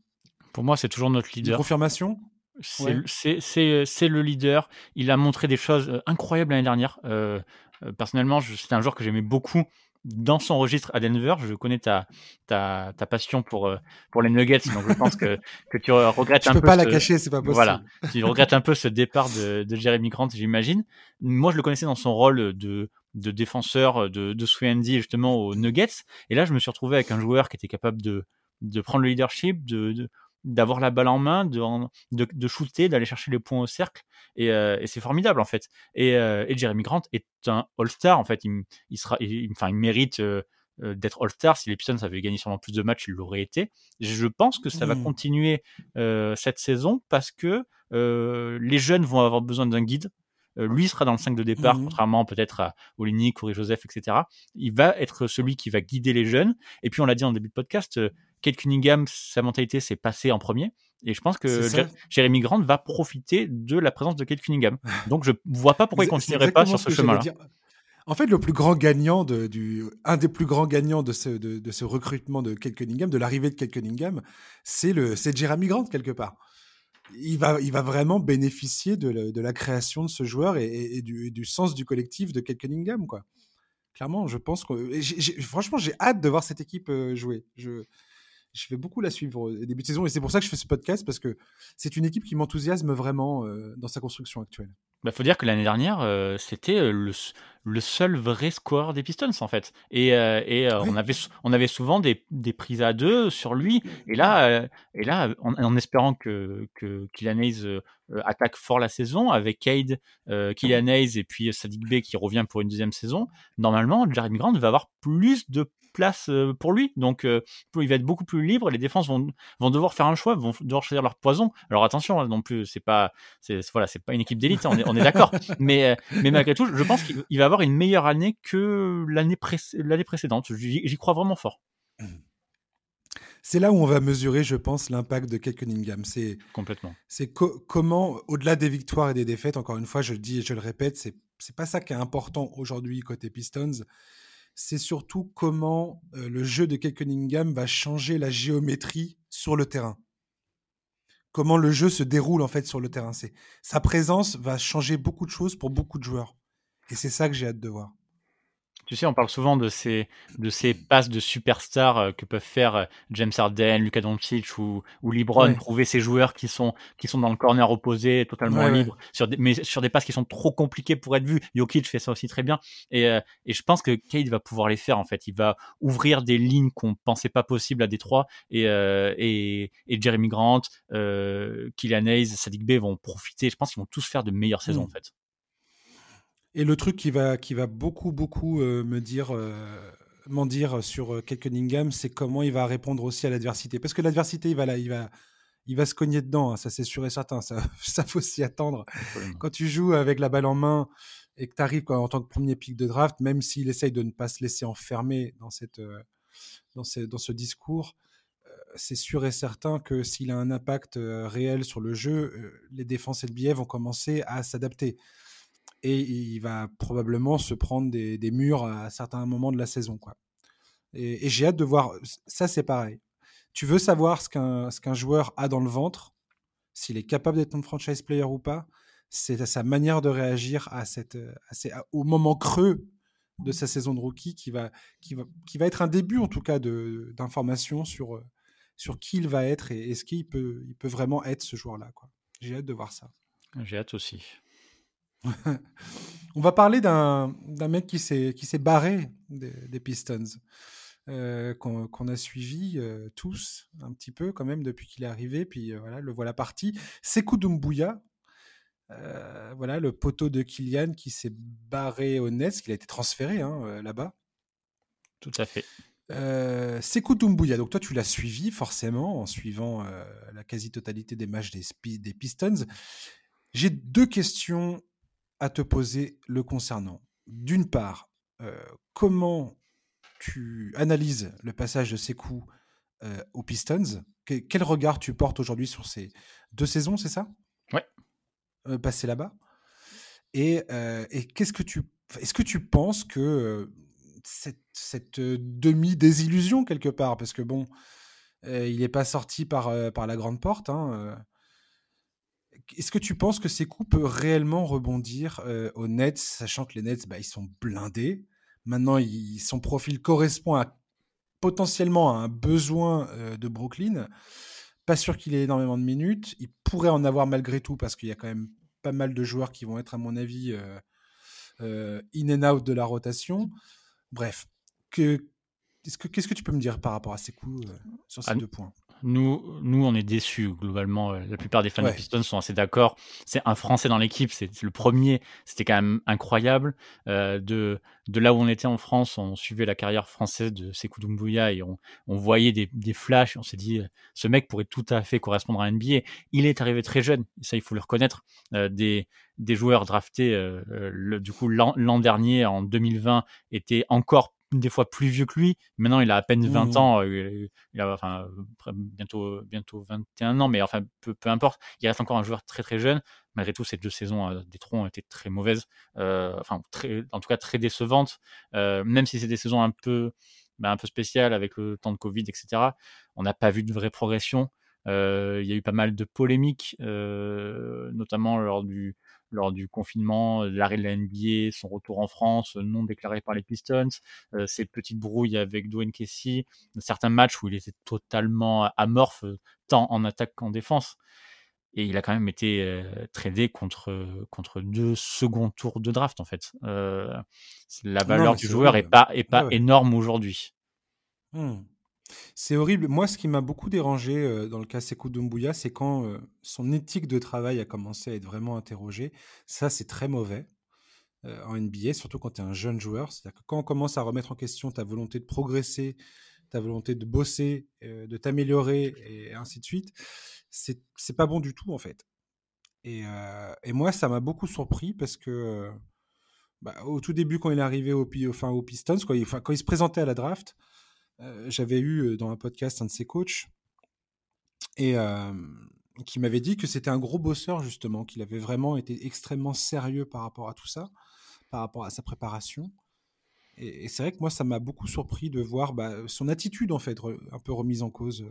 Pour moi, c'est toujours notre leader. confirmation? C'est le leader. Il a montré des choses incroyables l'année dernière. personnellement, c'était un joueur que j'aimais beaucoup dans son registre à Denver. Je connais ta, ta, ta passion pour, euh, pour les Nuggets, donc je pense que, que tu regrettes un peu. Je peux pas la cacher, c'est pas possible. Voilà, tu regrettes un peu ce départ de, de Jeremy Grant, j'imagine. Moi, je le connaissais dans son rôle de, de défenseur de, de Swendy, justement aux Nuggets. Et là, je me suis retrouvé avec un joueur qui était capable de, de prendre le leadership, de, d'avoir la balle en main, de, de, shooter, d'aller chercher les points au cercle. Et, euh, c'est formidable, en fait. Et, euh, et, Jeremy Grant est un All-Star, en fait. Il, il sera, enfin, il mérite euh, d'être All-Star. Si les Pistons avaient gagné sûrement plus de matchs, il l'aurait été. Je pense que ça va mmh. continuer cette saison parce que les jeunes vont avoir besoin d'un guide. lui sera dans le 5 de départ, mmh. contrairement peut-être à Olini, Corey Joseph, etc. Il va être celui qui va guider les jeunes. Et puis, on l'a dit en début de podcast, Kate Cunningham, sa mentalité, s'est passée en premier. Et je pense que Jeremy Grant va profiter de la présence de Kate Cunningham. Donc je ne vois pas pourquoi il ne continuerait pas sur ce, chemin-là. En fait, le plus grand gagnant de, du, un des plus grands gagnants de ce, de, ce recrutement de Kate Cunningham, de l'arrivée de Kate Cunningham, c'est le, c'est Jeremy Grant quelque part. Il va, il va vraiment bénéficier de, la, de la création de ce joueur et, du, du, sens du collectif de Kate Cunningham, quoi. Clairement, je pense que, franchement, j'ai hâte de voir cette équipe euh, jouer. Je, je vais beaucoup la suivre au début de saison et c'est pour ça que je fais ce podcast parce que c'est une équipe qui m'enthousiasme vraiment euh, dans sa construction actuelle. Il bah, faut dire que l'année dernière, euh, c'était euh, le, le, seul vrai score des Pistons, en fait. Et, et on, avait, on avait souvent des, des, prises à deux sur lui. Et là, et là en, espérant que, que Kylian Hayes attaque fort la saison, avec Cade, Kylian Hayes et puis Sadik Bey qui revient pour une deuxième saison, normalement, Jared Grant va avoir plus de place euh, pour lui. Donc, euh, il va être beaucoup plus libre. Les défenses vont, vont devoir faire un choix, vont devoir choisir leur poison. Alors attention, hein, non plus, c'est pas, c'est voilà, c'est pas une équipe d'élite. on est, on est d'accord. mais, euh, mais malgré tout, je pense qu'il va avoir une meilleure année que l'année l'année précédente. J'y crois vraiment fort. C'est là où on va mesurer, je pense, l'impact de Kate Cunningham. C'est complètement. C'est comment, au-delà des victoires et des défaites, encore une fois, je le dis et je le répète, c'est c'est pas ça qui est important aujourd'hui côté Pistons c'est surtout comment le jeu de Kate Cunningham va changer la géométrie sur le terrain. Comment le jeu se déroule en fait sur le terrain. C'est sa présence va changer beaucoup de choses pour beaucoup de joueurs. Et c'est ça que j'ai hâte de voir. Tu sais, on parle souvent de ces, de ces passes de superstars euh, que peuvent faire euh, James Harden, Luka Doncic ou, ou LeBron, trouver ces joueurs qui sont, qui sont dans le corner opposé, totalement libres, sur des, mais sur des passes qui sont trop compliquées pour être vues. Jokic fait ça aussi très bien. Et, euh, et je pense que Cade va pouvoir les faire, en fait. Il va ouvrir des lignes qu'on pensait pas possibles à Détroit. Et, et, et Jeremy Grant, euh, Kylian Hayes, Sadiq Bey vont profiter. Je pense qu'ils vont tous faire de meilleures saisons, mmh. en fait. Et le truc qui va, qui va beaucoup, beaucoup euh, me dire, euh, m'en dire sur euh, Cunningham, c'est comment il va répondre aussi à l'adversité. Parce que l'adversité, il va, là, il, va, il va se cogner dedans, hein, ça c'est sûr et certain, ça, ça faut s'y attendre. Quand tu joues avec la balle en main et que tu arrives en tant que premier pic de draft, même s'il essaye de ne pas se laisser enfermer dans, cette, dans, ce, dans ce discours, c'est sûr et certain que s'il a un impact réel sur le jeu, les défenses et le biais vont commencer à s'adapter et il va probablement se prendre des, murs à certains moments de la saison. Quoi. Et, j'ai hâte de voir. Ça, c'est pareil. Tu veux savoir ce qu'un, ce qu'un joueur a dans le ventre, s'il est capable d'être un franchise player ou pas, c'est sa manière de réagir à cette, au moment creux de sa saison de rookie qui va, qui va, qui va être un début en tout cas d'informations sur, sur qui il va être et est-ce qu'il peut, il peut vraiment être ce joueur-là. J'ai hâte de voir ça. J'ai hâte aussi. On va parler d'un mec qui s'est barré des, Pistons, euh, qu'on a suivi euh, tous un petit peu quand même depuis qu'il est arrivé, puis euh, voilà, le voilà parti. Sekou Doumbouya, voilà le poteau de Kylian qui s'est barré au Nets, qui a été transféré hein, là-bas. Tout à fait. Euh, Sekou Doumbouya, donc toi tu l'as suivi forcément en suivant la quasi-totalité des matchs des, des Pistons. J'ai deux questions à te poser le concernant. D'une part, euh, comment tu analyses le passage de Sekou euh, aux Pistons? Quel regard tu portes aujourd'hui sur ces deux saisons, c'est ça? Ouais. Euh, passé là-bas. Et, qu'est-ce que tu. Est-ce que tu penses que cette, demi-désillusion quelque part, parce que bon, il n'est pas sorti par, par la grande porte. Hein, est-ce que tu penses que Sekou peut réellement rebondir aux Nets, sachant que les Nets, bah, ils sont blindés? Maintenant, son profil correspond à, potentiellement à un besoin de Brooklyn. Pas sûr qu'il ait énormément de minutes. Il pourrait en avoir malgré tout parce qu'il y a quand même pas mal de joueurs qui vont être, à mon avis, in and out de la rotation. Bref, qu'est-ce que, que tu peux me dire par rapport à Sekou sur ces deux points? Nous, nous, on est déçus globalement. Euh, la plupart des fans de Pistons sont assez d'accord. C'est un Français dans l'équipe, c'est le premier. C'était quand même incroyable. Euh, de, de là où on était en France, on suivait la carrière française de Sekou Doumbouya et on, on voyait des, des flashs. On s'est dit, euh, ce mec pourrait tout à fait correspondre à un NBA. Il est arrivé très jeune, ça il faut le reconnaître. des, des joueurs draftés, le, du coup l'an dernier, en 2020, étaient encore des fois plus vieux que lui. Maintenant, il a à peine 20 mmh. ans. Euh, il a enfin, bientôt, bientôt 21 ans, mais enfin, peu, peu, importe. Il reste encore un joueur très très jeune. Malgré tout, ces deux saisons euh, des troncs ont été très mauvaises. Euh, enfin, très, en tout cas, très décevantes. même si c'est des saisons un peu, bah, un peu spéciales avec le temps de Covid, etc. On n'a pas vu de vraie progression. il y a eu pas mal de polémiques, notamment lors du, lors du confinement, euh, l'arrêt de la NBA, son retour en France, euh, non déclaré par les Pistons, euh, ces petites brouilles avec Dwayne Casey, certains matchs où il était totalement amorphe, tant en attaque qu'en défense. Et il a quand même été tradé contre, contre deux seconds tours de draft, en fait. la valeur du joueur n'est pas, est pas énorme aujourd'hui. Mmh. C'est horrible. Moi, ce qui m'a beaucoup dérangé dans le cas Sekou Doumbouya, c'est quand son éthique de travail a commencé à être vraiment interrogée. Ça, c'est très mauvais en NBA, surtout quand tu es un jeune joueur. C'est-à-dire que quand on commence à remettre en question ta volonté de progresser, ta volonté de bosser, de t'améliorer et ainsi de suite, c'est pas bon du tout en fait. Et, et moi, ça m'a beaucoup surpris parce que bah, au tout début, quand il est arrivé au, enfin, aux Pistons, quand il, quand il se présentait à la draft, euh, j'avais eu dans un podcast un de ses coachs et qui m'avait dit que c'était un gros bosseur justement, qu'il avait vraiment été extrêmement sérieux par rapport à tout ça, par rapport à sa préparation. Et, c'est vrai que moi, ça m'a beaucoup surpris de voir bah, son attitude en fait un peu remise en cause.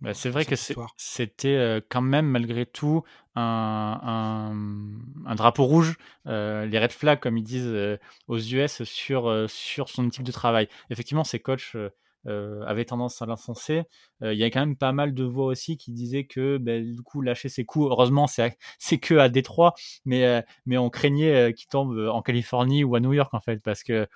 Bah, c'est vrai que c'était quand même malgré tout un, un, drapeau rouge, les red flags comme ils disent aux US sur, sur son éthique de travail. Effectivement, ces coachs euh, avait tendance à l'incenser. Euh, il y a quand même pas mal de voix aussi qui disaient que ben, du coup lâcher ses coups, heureusement c'est c'est que à Détroit, mais euh, mais on craignait qu'il tombe en Californie ou à New York en fait parce que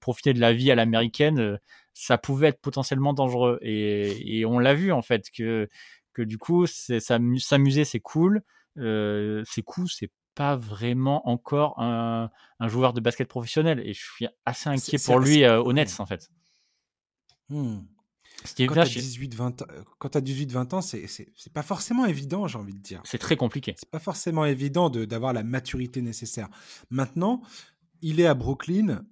profiter de la vie à l'américaine, ça pouvait être potentiellement dangereux et, et on l'a vu en fait que que du coup s'amuser c'est cool, euh, ses coups c'est pas vraiment encore un, un, joueur de basket professionnel et je suis assez inquiet pour lui au Nets en fait. Mmh. Quand tu as 18-20 ans, c'est pas forcément évident, j'ai envie de dire. C'est très compliqué. C'est pas forcément évident d'avoir la maturité nécessaire. Maintenant, il est à Brooklyn.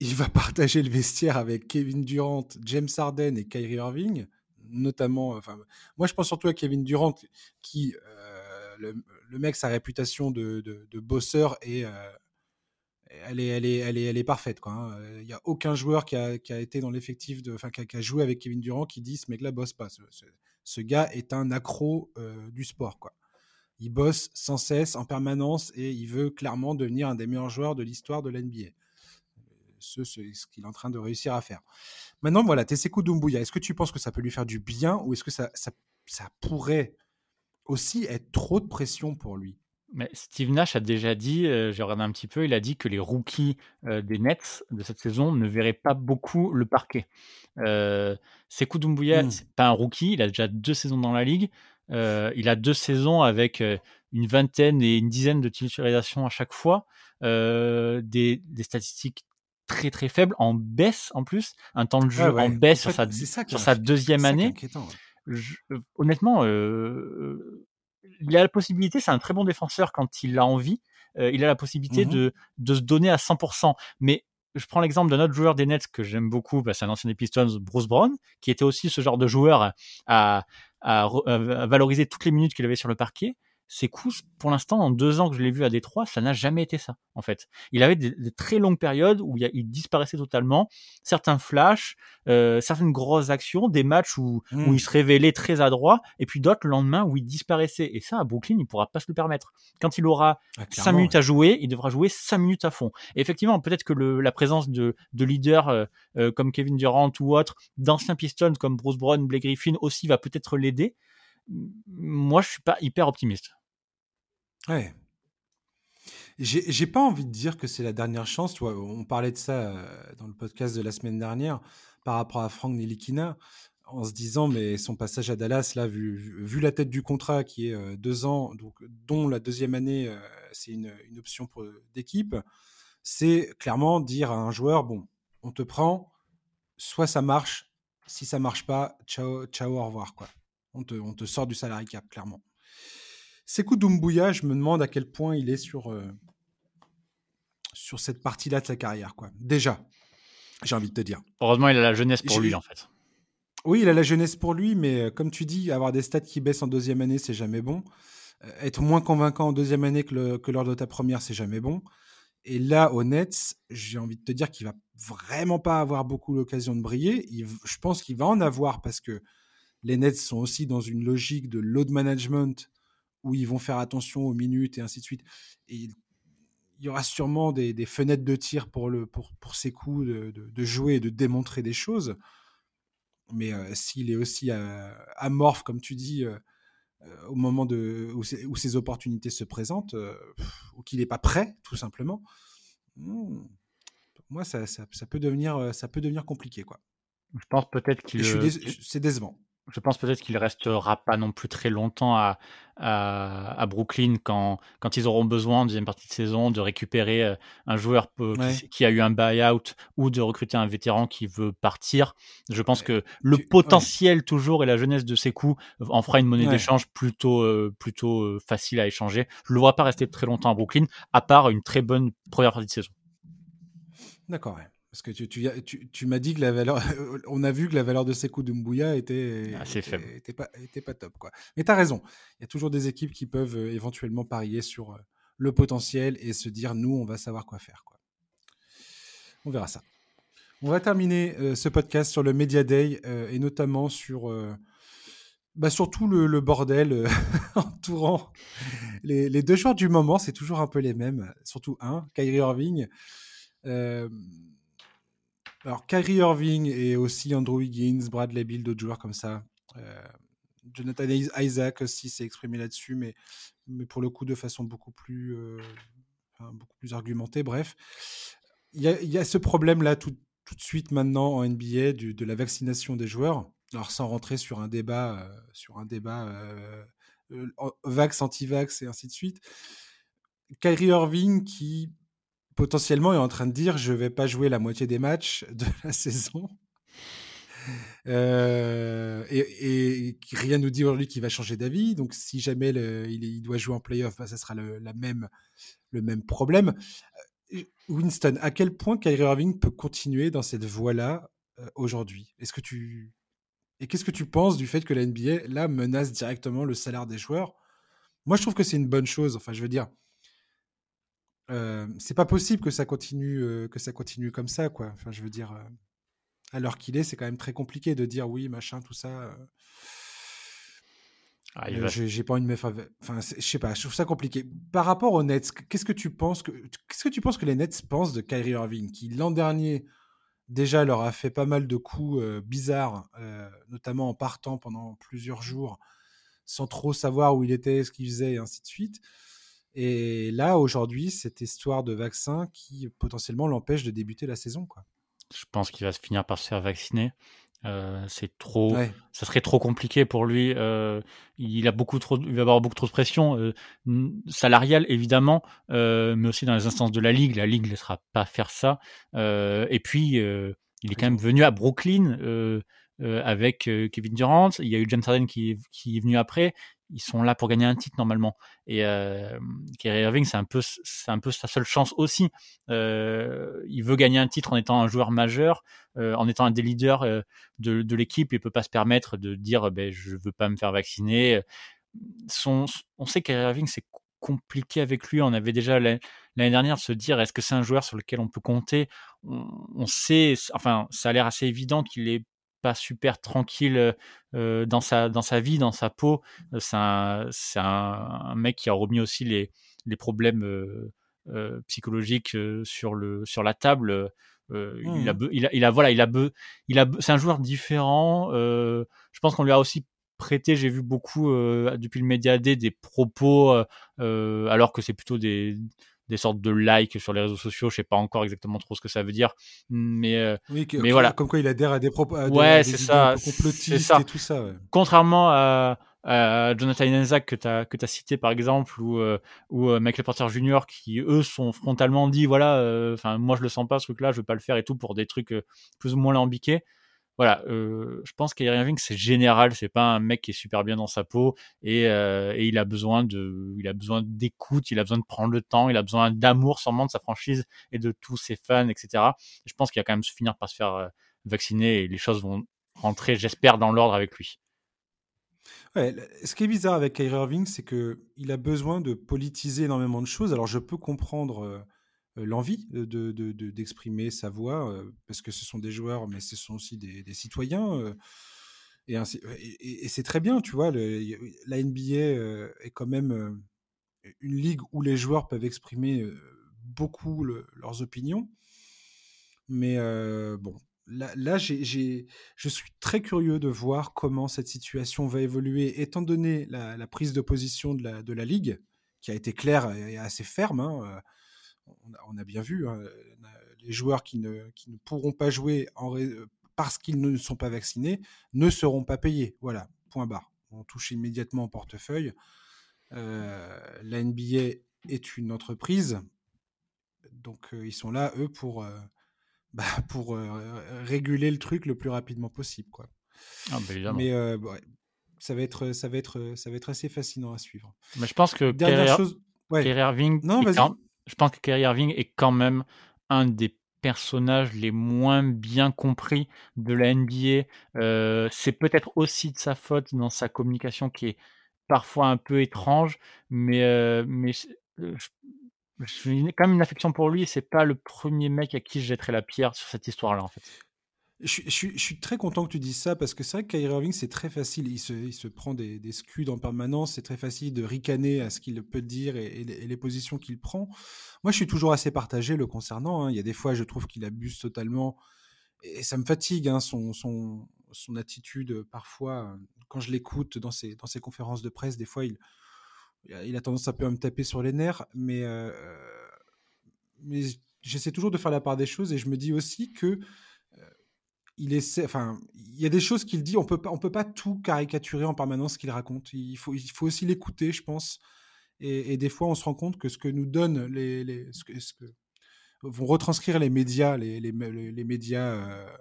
Il va partager le vestiaire avec Kevin Durant, James Harden et Kyrie Irving, notamment. Enfin, moi, je pense surtout à Kevin Durant, qui euh, le, mec, sa réputation de, de, bosseur et euh, elle est, elle elle est, parfaite. Il n'y hein. a aucun joueur qui a, été dans l'effectif, enfin, qui, a, joué avec Kevin Durant qui dit ce mec-là bosse pas. Ce, gars est un accro euh, du sport. Quoi. Il bosse sans cesse, en permanence, et il veut clairement devenir un des meilleurs joueurs de l'histoire de l'NBA. Ce, ce, qu'il est en train de réussir à faire. Maintenant, voilà, Doumbouya, est-ce que tu penses que ça peut lui faire du bien ou est-ce que ça pourrait aussi être trop de pression pour lui? Mais Steve Nash a déjà dit, euh, j'ai regardé un petit peu, il a dit que les rookies euh, des Nets de cette saison ne verraient pas beaucoup le parquet. Euh, Sekou Doumbouya, mmh. c'est pas un rookie, il a déjà deux saisons dans la ligue. Euh, il a deux saisons avec une vingtaine et une dizaine de titularisations à chaque fois, des, des, statistiques très très faibles, en baisse en plus, un temps de jeu en baisse sur, sa, sur sa deuxième année. Je, honnêtement, euh, il a la possibilité, c'est un très bon défenseur quand il a envie, euh, il a la possibilité mmh de, de se donner à 100%. Mais je prends l'exemple d'un autre joueur des Nets que j'aime beaucoup, bah, c'est un ancien des Pistons, Bruce Brown, qui était aussi ce genre de joueur à, à, valoriser toutes les minutes qu'il avait sur le parquet. Ses coups, pour l'instant, en deux ans que je l'ai vu à Détroit, ça n'a jamais été ça, en fait. Il avait des, très longues périodes où il, disparaissait totalement, certains flashs, euh, certaines grosses actions, des matchs où, où hmm. il se révélait très adroit, et puis d'autres le lendemain où il disparaissait. Et ça, à Brooklyn, il pourra pas se le permettre. Quand il aura ah, cinq minutes à jouer, il devra jouer cinq minutes à fond. Et effectivement, peut-être que le, la présence de, de leaders euh, euh, comme Kevin Durant ou autres, d'anciens Pistons comme Bruce Brown, Blake Griffin aussi va peut-être l'aider. Moi, je suis pas hyper optimiste. Ouais. J'ai pas envie de dire que c'est la dernière chance. On parlait de ça euh, dans le podcast de la semaine dernière par rapport à Frank Nilikina en se disant mais son passage à Dallas là vu, la tête du contrat qui est euh, deux ans donc dont la deuxième année euh, c'est une, une, option d'équipe c'est clairement dire à un joueur bon on te prend soit ça marche si ça marche pas ciao ciao au revoir quoi on te, on te sort du salarié cap clairement Sekou Doumbouya, je me demande à quel point il est sur, euh, sur cette partie-là de sa carrière. Quoi. Déjà, j'ai envie de te dire. Heureusement, il a la jeunesse pour lui, en fait. Oui, il a la jeunesse pour lui, mais euh, comme tu dis, avoir des stats qui baissent en deuxième année, c'est jamais bon. Euh, être moins convaincant en deuxième année que, que lors de ta première, c'est jamais bon. Et là, au Nets, j'ai envie de te dire qu'il va vraiment pas avoir beaucoup l'occasion de briller. je pense qu'il va en avoir parce que les Nets sont aussi dans une logique de load management où ils vont faire attention aux minutes et ainsi de suite. Et il y aura sûrement des, fenêtres de tir pour, le, pour, pour ses coups de, jouer et de démontrer des choses. Mais euh, s'il est aussi euh, amorphe, comme tu dis, euh, au moment de, où, où, ces opportunités se présentent, ou qu'il n'est pas prêt, tout simplement, hmm, moi, ça, ça, peut devenir, ça peut devenir compliqué. Quoi. Je pense peut-être qu'il. C'est décevant je pense peut-être qu'il restera pas non plus très longtemps à, à, Brooklyn quand, quand ils auront besoin en deuxième partie de saison de récupérer euh, un joueur qui, a eu un buy-out ou de recruter un vétéran qui veut partir. Je pense que le potentiel toujours et la jeunesse de ses coups en fera une monnaie d'échange plutôt, euh, plutôt euh, facile à échanger. Je le vois pas rester très longtemps à Brooklyn, à part une très bonne première partie de saison. D'accord, parce que tu, tu, tu, m'as dit que la valeur, on a vu que la valeur de Sekou Doumbouya était assez faible, était pas, était pas top quoi. Mais tu as raison, il y a toujours des équipes qui peuvent euh, éventuellement parier sur euh, le potentiel et se dire nous on va savoir quoi faire quoi. On verra ça. On va terminer euh, ce podcast sur le Media Day et notamment sur bah surtout le, le bordel entourant les, les, deux joueurs du moment, c'est toujours un peu les mêmes, surtout un, Kyrie Irving. Alors, Kyrie Irving et aussi Andrew Higgins, Bradley Bill, d'autres joueurs comme ça. Euh, Jonathan Isaac aussi s'est exprimé là-dessus, mais, mais pour le coup de façon beaucoup plus, euh, beaucoup plus argumentée. Bref, il y a, ce problème-là tout, tout, de suite maintenant en NBA du, de la vaccination des joueurs. Alors, sans rentrer sur un débat, euh, sur un débat vax, anti-vax et ainsi de suite. Kyrie Irving qui potentiellement est en train de dire je vais pas jouer la moitié des matchs de la saison. Euh, et, rien nous dit aujourd'hui qu'il va changer d'avis. Donc, si jamais il, doit jouer en playoff, bah, sera le, même, problème. Euh, Winston, à quel point Kyrie Irving peut continuer dans cette voie-là euh, aujourd'hui? Et qu'est-ce que tu penses du fait que la NBA là menace directement le salaire des joueurs? Moi, je trouve que c'est une bonne chose. Enfin, je veux dire, euh, c'est pas possible que ça continue, euh, que ça continue comme ça, quoi. Enfin, je veux dire, euh, à l'heure qu'il est, c'est quand même très compliqué de dire oui, machin, tout ça. Ah, J'ai pas envie de me faire. Enfin, je sais pas, je trouve ça compliqué. Par rapport aux Nets, qu'est-ce que tu penses que qu'est-ce que tu penses que les Nets pensent de Kyrie Irving, qui l'an dernier déjà leur a fait pas mal de coups bizarres, notamment en partant pendant plusieurs jours, sans trop savoir où il était, ce qu'il faisait, et ainsi de suite. Et là, aujourd'hui, cette histoire de vaccin qui potentiellement l'empêche de débuter la saison. Quoi. Je pense qu'il va se finir par se faire vacciner. Euh, c'est trop, ça serait trop compliqué pour lui. Euh, il a beaucoup trop, il va avoir beaucoup trop de pression euh, salariale évidemment, mais aussi dans les instances de la ligue. La ligue ne laissera pas faire ça. et puis, il est quand même venu à Brooklyn avec Kevin Durant. Il y a eu James Harden qui, qui est venu après ils sont là pour gagner un titre normalement. Et euh, Kyrie Irving, c'est un peu, c'est un peu sa seule chance aussi. Euh, il veut gagner un titre en étant un joueur majeur, euh, en étant un des leaders euh, de, l'équipe. Il peut pas se permettre de dire, ben, je veux pas me faire vacciner. on sait qu'Kyrie Irving, c'est compliqué avec lui. On avait déjà l'année dernière de se dire est-ce que c'est un joueur sur lequel on peut compter? On, sait, enfin, ça a l'air assez évident qu'il est pas super tranquille euh, dans, sa, dans sa vie, dans sa peau. C'est un, un, mec qui a remis aussi les, les problèmes euh, psychologiques sur, le, sur la table. il, a, il, a, il a voilà il a il a c'est un joueur différent je pense qu'on lui a aussi prêté, j'ai vu beaucoup euh, depuis le Média D des propos, euh, euh, alors que c'est plutôt des, des sortes de likes sur les réseaux sociaux. Je sais pas encore exactement trop ce que ça veut dire, mais oui, mais voilà. Comme quoi il adhère à des propos, ouais, c'est ça, complotistes et tout ça. Contrairement à, Jonathan Isaac que tu as, que as cité par exemple, ou, ou Michael Porter Jr. qui eux sont frontalement dit voilà, enfin moi je le sens pas ce truc-là, je veux pas le faire et tout pour des trucs plus ou moins lambiqués voilà, euh, je pense qu'Kyrie Irving c'est général, c'est pas un mec qui est super bien dans sa peau et, euh, et il a besoin de, il a besoin d'écoute, il a besoin de prendre le temps, il a besoin d'amour sûrement de sa franchise et de tous ses fans, etc. je pense qu'il va quand même se finir par se faire euh, vacciner et les choses vont rentrer, j'espère, dans l'ordre avec lui. Ouais, ce qui est bizarre avec Kyrie Irving, c'est que il a besoin de politiser énormément de choses. Alors je peux comprendre l'envie de, d'exprimer sa voix, euh, parce que ce sont des joueurs, mais ce sont aussi des, citoyens. Euh, et, c'est très bien, tu vois. la NBA est quand même une ligue où les joueurs peuvent exprimer beaucoup leurs opinions. Mais bon, là, là je suis très curieux de voir comment cette situation va évoluer, étant donné la, prise de position de la, de la ligue, qui a été claire et assez ferme. Hein, on a, bien vu, hein, les joueurs qui ne, qui ne, pourront pas jouer en, parce qu'ils ne sont pas vaccinés ne seront pas payés. Voilà, point barre. On touche immédiatement au portefeuille. Euh, la NBA est une entreprise, donc euh, ils sont là, eux, pour, euh, bah, pour réguler le truc le plus rapidement possible. Quoi. Ah, bah, Mais ça, va être, ça, va être, ça va être assez fascinant à suivre. Mais je pense que Dernière chose... Irving, non, je pense que Kyrie Irving est quand même un des personnages les moins bien compris de la NBA. Euh, c'est peut-être aussi de sa faute dans sa communication qui est parfois un peu étrange, mais, euh, mais euh, j'ai quand même une affection pour lui et c'est pas le premier mec à qui je jetterai la pierre sur cette histoire-là en fait. Je, suis très content que tu dises ça parce que c'est vrai que Kyrie Irving, c'est très facile. Il se, prend des, des scuds en permanence. C'est très facile de ricaner à ce qu'il peut dire et, les, positions qu'il prend. Moi, je suis toujours assez partagé le concernant. Hein. Il y a des fois, je trouve qu'il abuse totalement et ça me fatigue, hein, son, attitude parfois. Quand je l'écoute dans ses, conférences de presse, des fois, il, a tendance un peu à me taper sur les nerfs. Euh, mais j'essaie toujours de faire la part des choses et je me dis aussi que il y a des choses qu'il dit, on peut pas, peut pas tout caricaturer en permanence ce qu'il raconte. Il faut, aussi l'écouter, je pense. Et, des fois, on se rend compte que ce que nous donnent les, ce, que, vont retranscrire les médias, les, médias euh,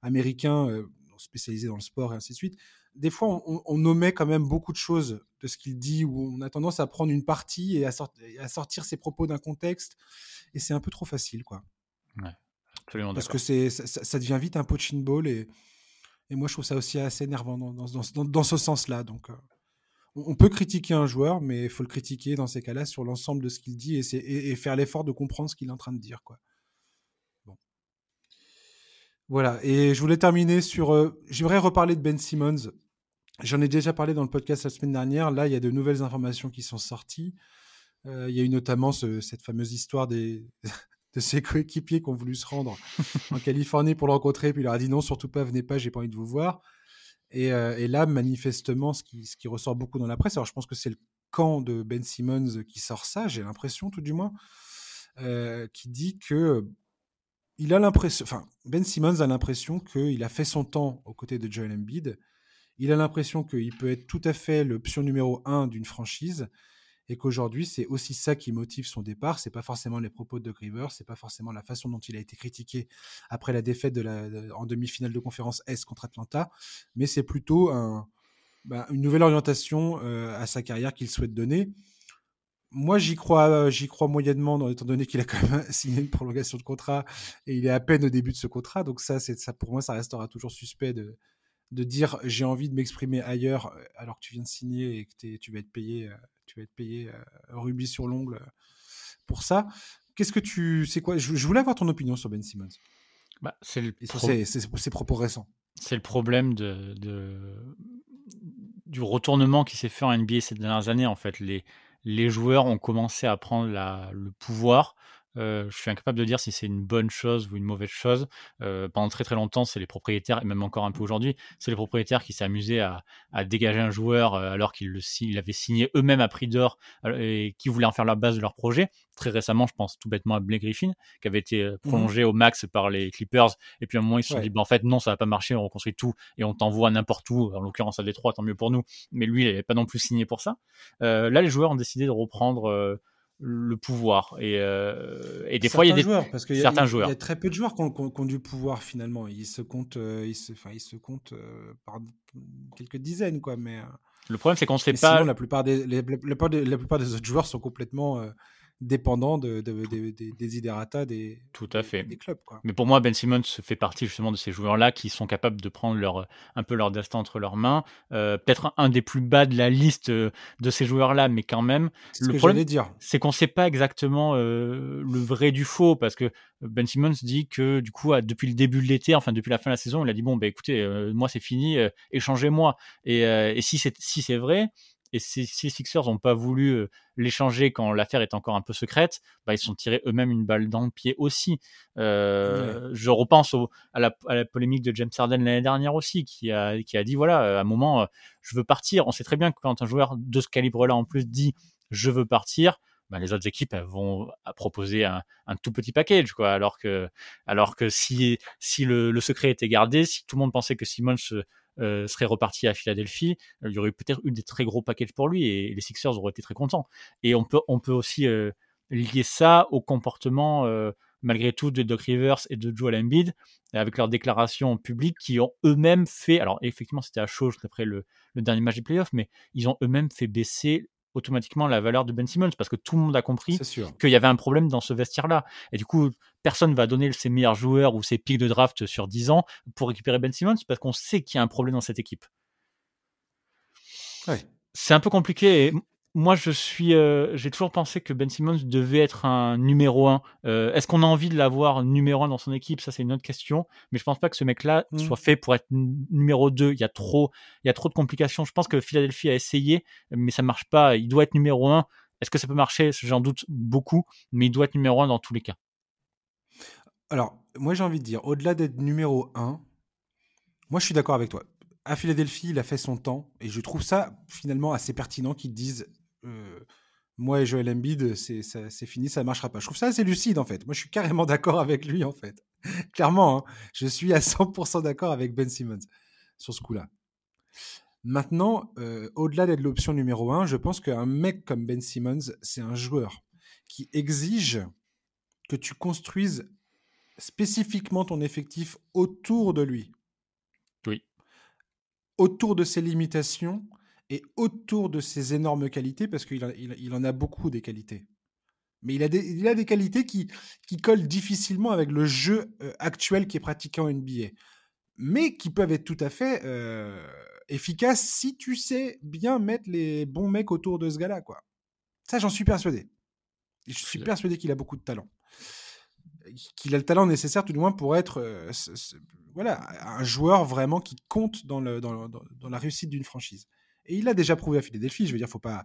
américains euh, spécialisés dans le sport et ainsi de suite. Des fois, on, omet quand même beaucoup de choses de ce qu'il dit, où on a tendance à prendre une partie et à, à sortir ses propos d'un contexte, et c'est un peu trop facile, quoi. Ouais. Parce que c'est, ça, devient vite un poaching ball et, et moi je trouve ça aussi assez énervant dans, dans, dans, ce sens-là. Donc euh, on peut critiquer un joueur, mais il faut le critiquer dans ces cas-là sur l'ensemble de ce qu'il dit et, et, faire l'effort de comprendre ce qu'il est en train de dire. Quoi. Bon. Voilà, et je voulais terminer sur... Euh, j'aimerais reparler de Ben Simmons. J'en ai déjà parlé dans le podcast la semaine dernière. Là, il y a de nouvelles informations qui sont sorties. Euh, il y a eu notamment cette fameuse histoire des, de ses coéquipiers qui ont voulu se rendre en Californie pour le rencontrer, puis il leur a dit non, surtout pas, venez pas, j'ai pas envie de vous voir. Et, euh, là, manifestement, ce qui, ce qui, ressort beaucoup dans la presse, alors je pense que c'est le camp de Ben Simmons qui sort ça, j'ai l'impression tout du moins, euh, qui dit que il a l'impression, enfin, Ben Simmons a l'impression qu'il a fait son temps aux côtés de Joel Embiid. Il a l'impression qu'il peut être tout à fait l'option numéro un d'une franchise et qu'aujourd'hui c'est aussi ça qui motive son départ. C'est pas forcément les propos de Doug c'est pas forcément la façon dont il a été critiqué après la défaite de la, en demi-finale de conférence S contre Atlanta, mais c'est plutôt un, bah, une nouvelle orientation euh, à sa carrière qu'il souhaite donner. Moi, j'y crois, j'y crois moyennement, étant donné qu'il a quand même signé une prolongation de contrat et il est à peine au début de ce contrat. Donc ça, c'est ça pour moi, ça restera toujours suspect de, de dire j'ai envie de m'exprimer ailleurs euh, alors que tu viens de signer et que tu vas être payé, euh, tu vas être payé rubis sur l'ongle pour ça. Qu'est-ce que tu. C'est quoi je, voulais avoir ton opinion sur Ben Simmons. Bah, c'est le sur ses, propos récents. C'est le problème de, de, du retournement qui s'est fait en NBA ces dernières années. En fait, les, les joueurs ont commencé à prendre la, le pouvoir je suis incapable de dire si c'est une bonne chose ou une mauvaise chose. pendant très très longtemps, c'est les propriétaires, et même encore un peu aujourd'hui, c'est les propriétaires qui s'amusaient à, à, dégager un joueur alors qu'ils l'avaient signé eux-mêmes à prix d'or et qui voulaient en faire la base de leur projet. Très récemment, je pense tout bêtement à Blake Griffin, qui avait été mmh prolongé au max par les Clippers, et puis à un moment ils se sont dit, bah, en fait non, ça va pas marcher, on reconstruit tout et on t'envoie n'importe où, en l'occurrence à Détroit, tant mieux pour nous. Mais lui, il n'avait pas non plus signé pour ça. là, les joueurs ont décidé de reprendre le pouvoir. Et, euh, et des fois, il y a des joueurs, parce qu'il y, certains joueurs. Il y a très peu de joueurs qui ont, du pouvoir finalement. Ils se comptent, euh, ils se, enfin, ils se comptent euh, par quelques dizaines, quoi. Mais le problème, c'est qu'on se fait pas. la plupart des, la, plupart des autres joueurs sont complètement dépendant de, des idératas des, Tout à fait. des clubs. Quoi. Mais pour moi, Ben Simmons fait partie justement de ces joueurs-là qui sont capables de prendre leur, un peu leur destin entre leurs mains. Euh, peut-être un des plus bas de la liste euh, de ces joueurs-là, mais quand même. le que problème, dire. c'est qu'on ne sait pas exactement euh, le vrai du faux, parce que Ben Simmons dit que du coup, depuis le début de l'été, enfin depuis la fin de la saison, il a dit bon, bah, écoutez, moi c'est fini, échangez-moi. Et, et si c'est si c'est vrai, et si, les Sixers n'ont pas voulu l'échanger quand l'affaire est encore un peu secrète, bah, ils se sont tirés eux-mêmes une balle dans le pied aussi. Je repense à, la, polémique de James Harden l'année dernière aussi, qui a, qui a dit voilà, à un moment, je veux partir. On sait très bien que quand un joueur de ce calibre-là en plus dit je veux partir, bah, les autres équipes vont proposer un, tout petit package, quoi. Alors que, alors que si, si le, le, secret était gardé, si tout le monde pensait que Simon se, euh, serait reparti à Philadelphie, euh, il y aurait peut-être eu des très gros packages pour lui et, les Sixers auraient été très contents. Et on peut, on peut aussi euh, lier ça au comportement malgré tout de Doc Rivers et de Joel Embiid avec leurs déclarations publiques qui ont eux-mêmes fait, alors effectivement c'était à chaud après le, le dernier match des playoffs, mais ils ont eux-mêmes fait baisser automatiquement la valeur de Ben Simmons parce que tout le monde a compris qu'il y avait un problème dans ce vestiaire-là. Et du coup, personne va donner ses meilleurs joueurs ou ses pics de draft sur 10 ans pour récupérer Ben Simmons parce qu'on sait qu'il y a un problème dans cette équipe. C'est un peu compliqué. Et moi, je suis, euh, j'ai toujours pensé que Ben Simmons devait être un numéro 1. Euh, est-ce qu'on a envie de l'avoir numéro 1 dans son équipe? Ça, c'est une autre question. Mais je pense pas que ce mec-là mmh. soit fait pour être numéro 2. Il y a trop, il y a trop de complications. Je pense que Philadelphie a essayé, mais ça marche pas. Il doit être numéro 1. Est-ce que ça peut marcher? J'en doute beaucoup, mais il doit être numéro 1 dans tous les cas. Alors, moi, j'ai envie de dire, au-delà d'être numéro 1, moi, je suis d'accord avec toi à Philadelphie, il a fait son temps, et je trouve ça finalement assez pertinent qu'ils disent moi et Joel Embiid, c'est fini, ça ne marchera pas. Je trouve ça assez lucide en fait. Moi, je suis carrément d'accord avec lui en fait. Clairement, hein, je suis à 100% d'accord avec Ben Simmons sur ce coup-là. Maintenant, euh, au-delà d'être l'option numéro un, je pense qu'un mec comme Ben Simmons, c'est un joueur qui exige que tu construises spécifiquement ton effectif autour de lui. Oui. Autour de ses limitations et autour de ses énormes qualités, parce qu'il il, en a beaucoup des qualités. Mais il a des, il a des qualités qui, qui collent difficilement avec le jeu euh, actuel qui est pratiqué en NBA. Mais qui peuvent être tout à fait euh, efficaces si tu sais bien mettre les bons mecs autour de ce gars-là. Quoi. Ça, j'en suis persuadé. je suis persuadé qu'il a beaucoup de talent. Qu'il a le talent nécessaire, tout du moins, pour être euh, voilà, un joueur vraiment qui compte dans, le, dans, dans la réussite d'une franchise. Et il a déjà prouvé à Philadelphie. Je veux dire, faut pas,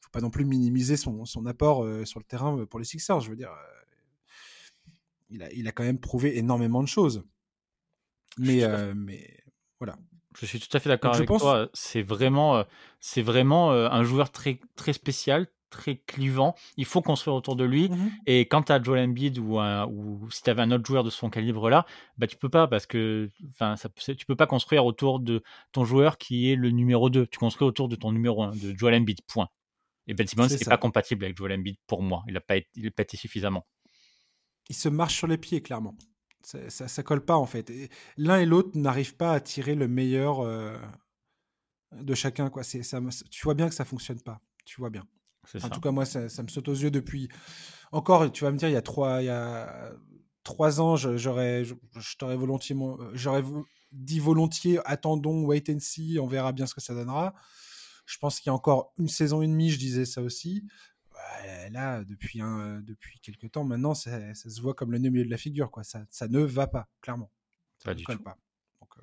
faut pas non plus minimiser son, son apport euh, sur le terrain euh, pour les Sixers. Je veux dire, euh, il, a, il a quand même prouvé énormément de choses. Mais, mais voilà. Je suis tout à fait d'accord avec toi. C'est vraiment, c'est vraiment un joueur très, très spécial, très clivant. Il faut construire autour de lui. Mmh Et quand tu as Joel Embiid ou, ou si tu avais un autre joueur de son calibre là, bah tu peux pas parce que ça tu peux pas construire autour de ton joueur qui est le numéro 2. Tu construis autour de ton numéro 1 de Joel Embiid point. Et Ben Simmons n'est pas compatible avec Joel Embiid pour moi. Il n'a pas, pas été suffisamment. Il se marche sur les pieds clairement. Ça, ça, colle pas en fait. L'un et l'autre n'arrivent pas à tirer le meilleur euh, de chacun quoi. C'est ça, tu vois bien que ça fonctionne pas. Tu vois bien. En tout cas, moi, ça, me saute aux yeux depuis. Encore, tu vas me dire, il y a trois, il y a trois ans, j'aurais, je, t'aurais volontiers, j'aurais dit volontiers, attendons, wait and see, on verra bien ce que ça donnera. Je pense qu'il y a encore une saison et demie, je disais ça aussi. là, depuis, un, depuis quelques temps maintenant, ça, se voit comme le nez au milieu de la figure. Quoi. Ça, ça ne va pas, clairement. pas du tout. Pas. Euh,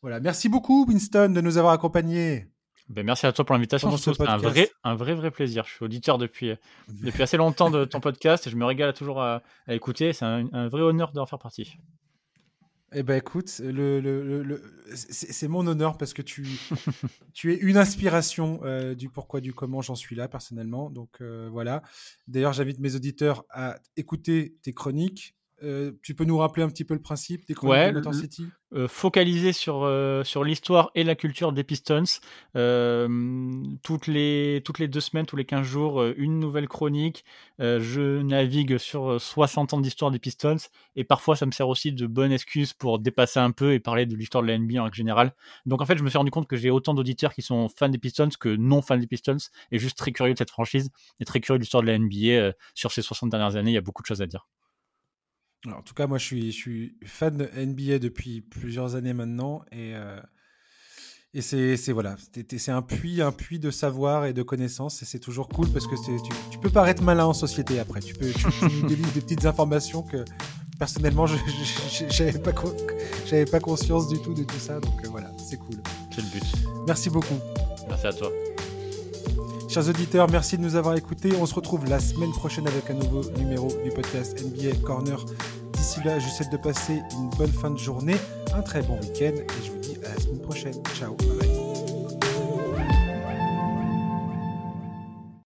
voilà. Merci beaucoup, Winston, de nous avoir accompagnés. Ben, merci à toi pour l'invitation. C'est un vrai, un vrai, vrai plaisir. Je suis auditeur depuis, depuis assez longtemps de ton podcast et je me régale toujours à, écouter. C'est un, vrai honneur d'en faire partie. Eh ben écoute, le, le, le, c'est mon honneur parce que tu, tu es une inspiration euh, du pourquoi, du comment j'en suis là personnellement. Donc euh, voilà. D'ailleurs, j'invite mes auditeurs à écouter tes chroniques, euh, tu peux nous rappeler un petit peu le principe des chroniques de City? euh, Focalisé sur, euh, sur l'histoire et la culture des Pistons. toutes, les, toutes les deux semaines, tous les 15 jours, une nouvelle chronique. je navigue sur 60 ans d'histoire des Pistons et parfois ça me sert aussi de bonne excuse pour dépasser un peu et parler de l'histoire de la NBA en général. Donc en fait, je me suis rendu compte que j'ai autant d'auditeurs qui sont fans des Pistons que non fans des Pistons et juste très curieux de cette franchise et très curieux de l'histoire de la NBA. sur ces 60 dernières années, il y a beaucoup de choses à dire en tout cas, moi, je suis, je suis fan de NBA depuis plusieurs années maintenant. Et, euh, et c'est, voilà, c'est un puits, un puits de savoir et de connaissances. Et c'est toujours cool parce que tu, tu, peux paraître malin en société après. Tu peux tu, délivres des petites informations que personnellement, je n'avais pas, pas conscience du tout de tout ça. Donc euh, voilà, c'est cool. C'est le but. Merci beaucoup. Merci à toi. Chers auditeurs, merci de nous avoir écoutés. On se retrouve la semaine prochaine avec un nouveau numéro du podcast NBA Corner. D'ici là, je souhaite de passer une bonne fin de journée, un très bon week-end et je vous dis à la semaine prochaine. Ciao, bye.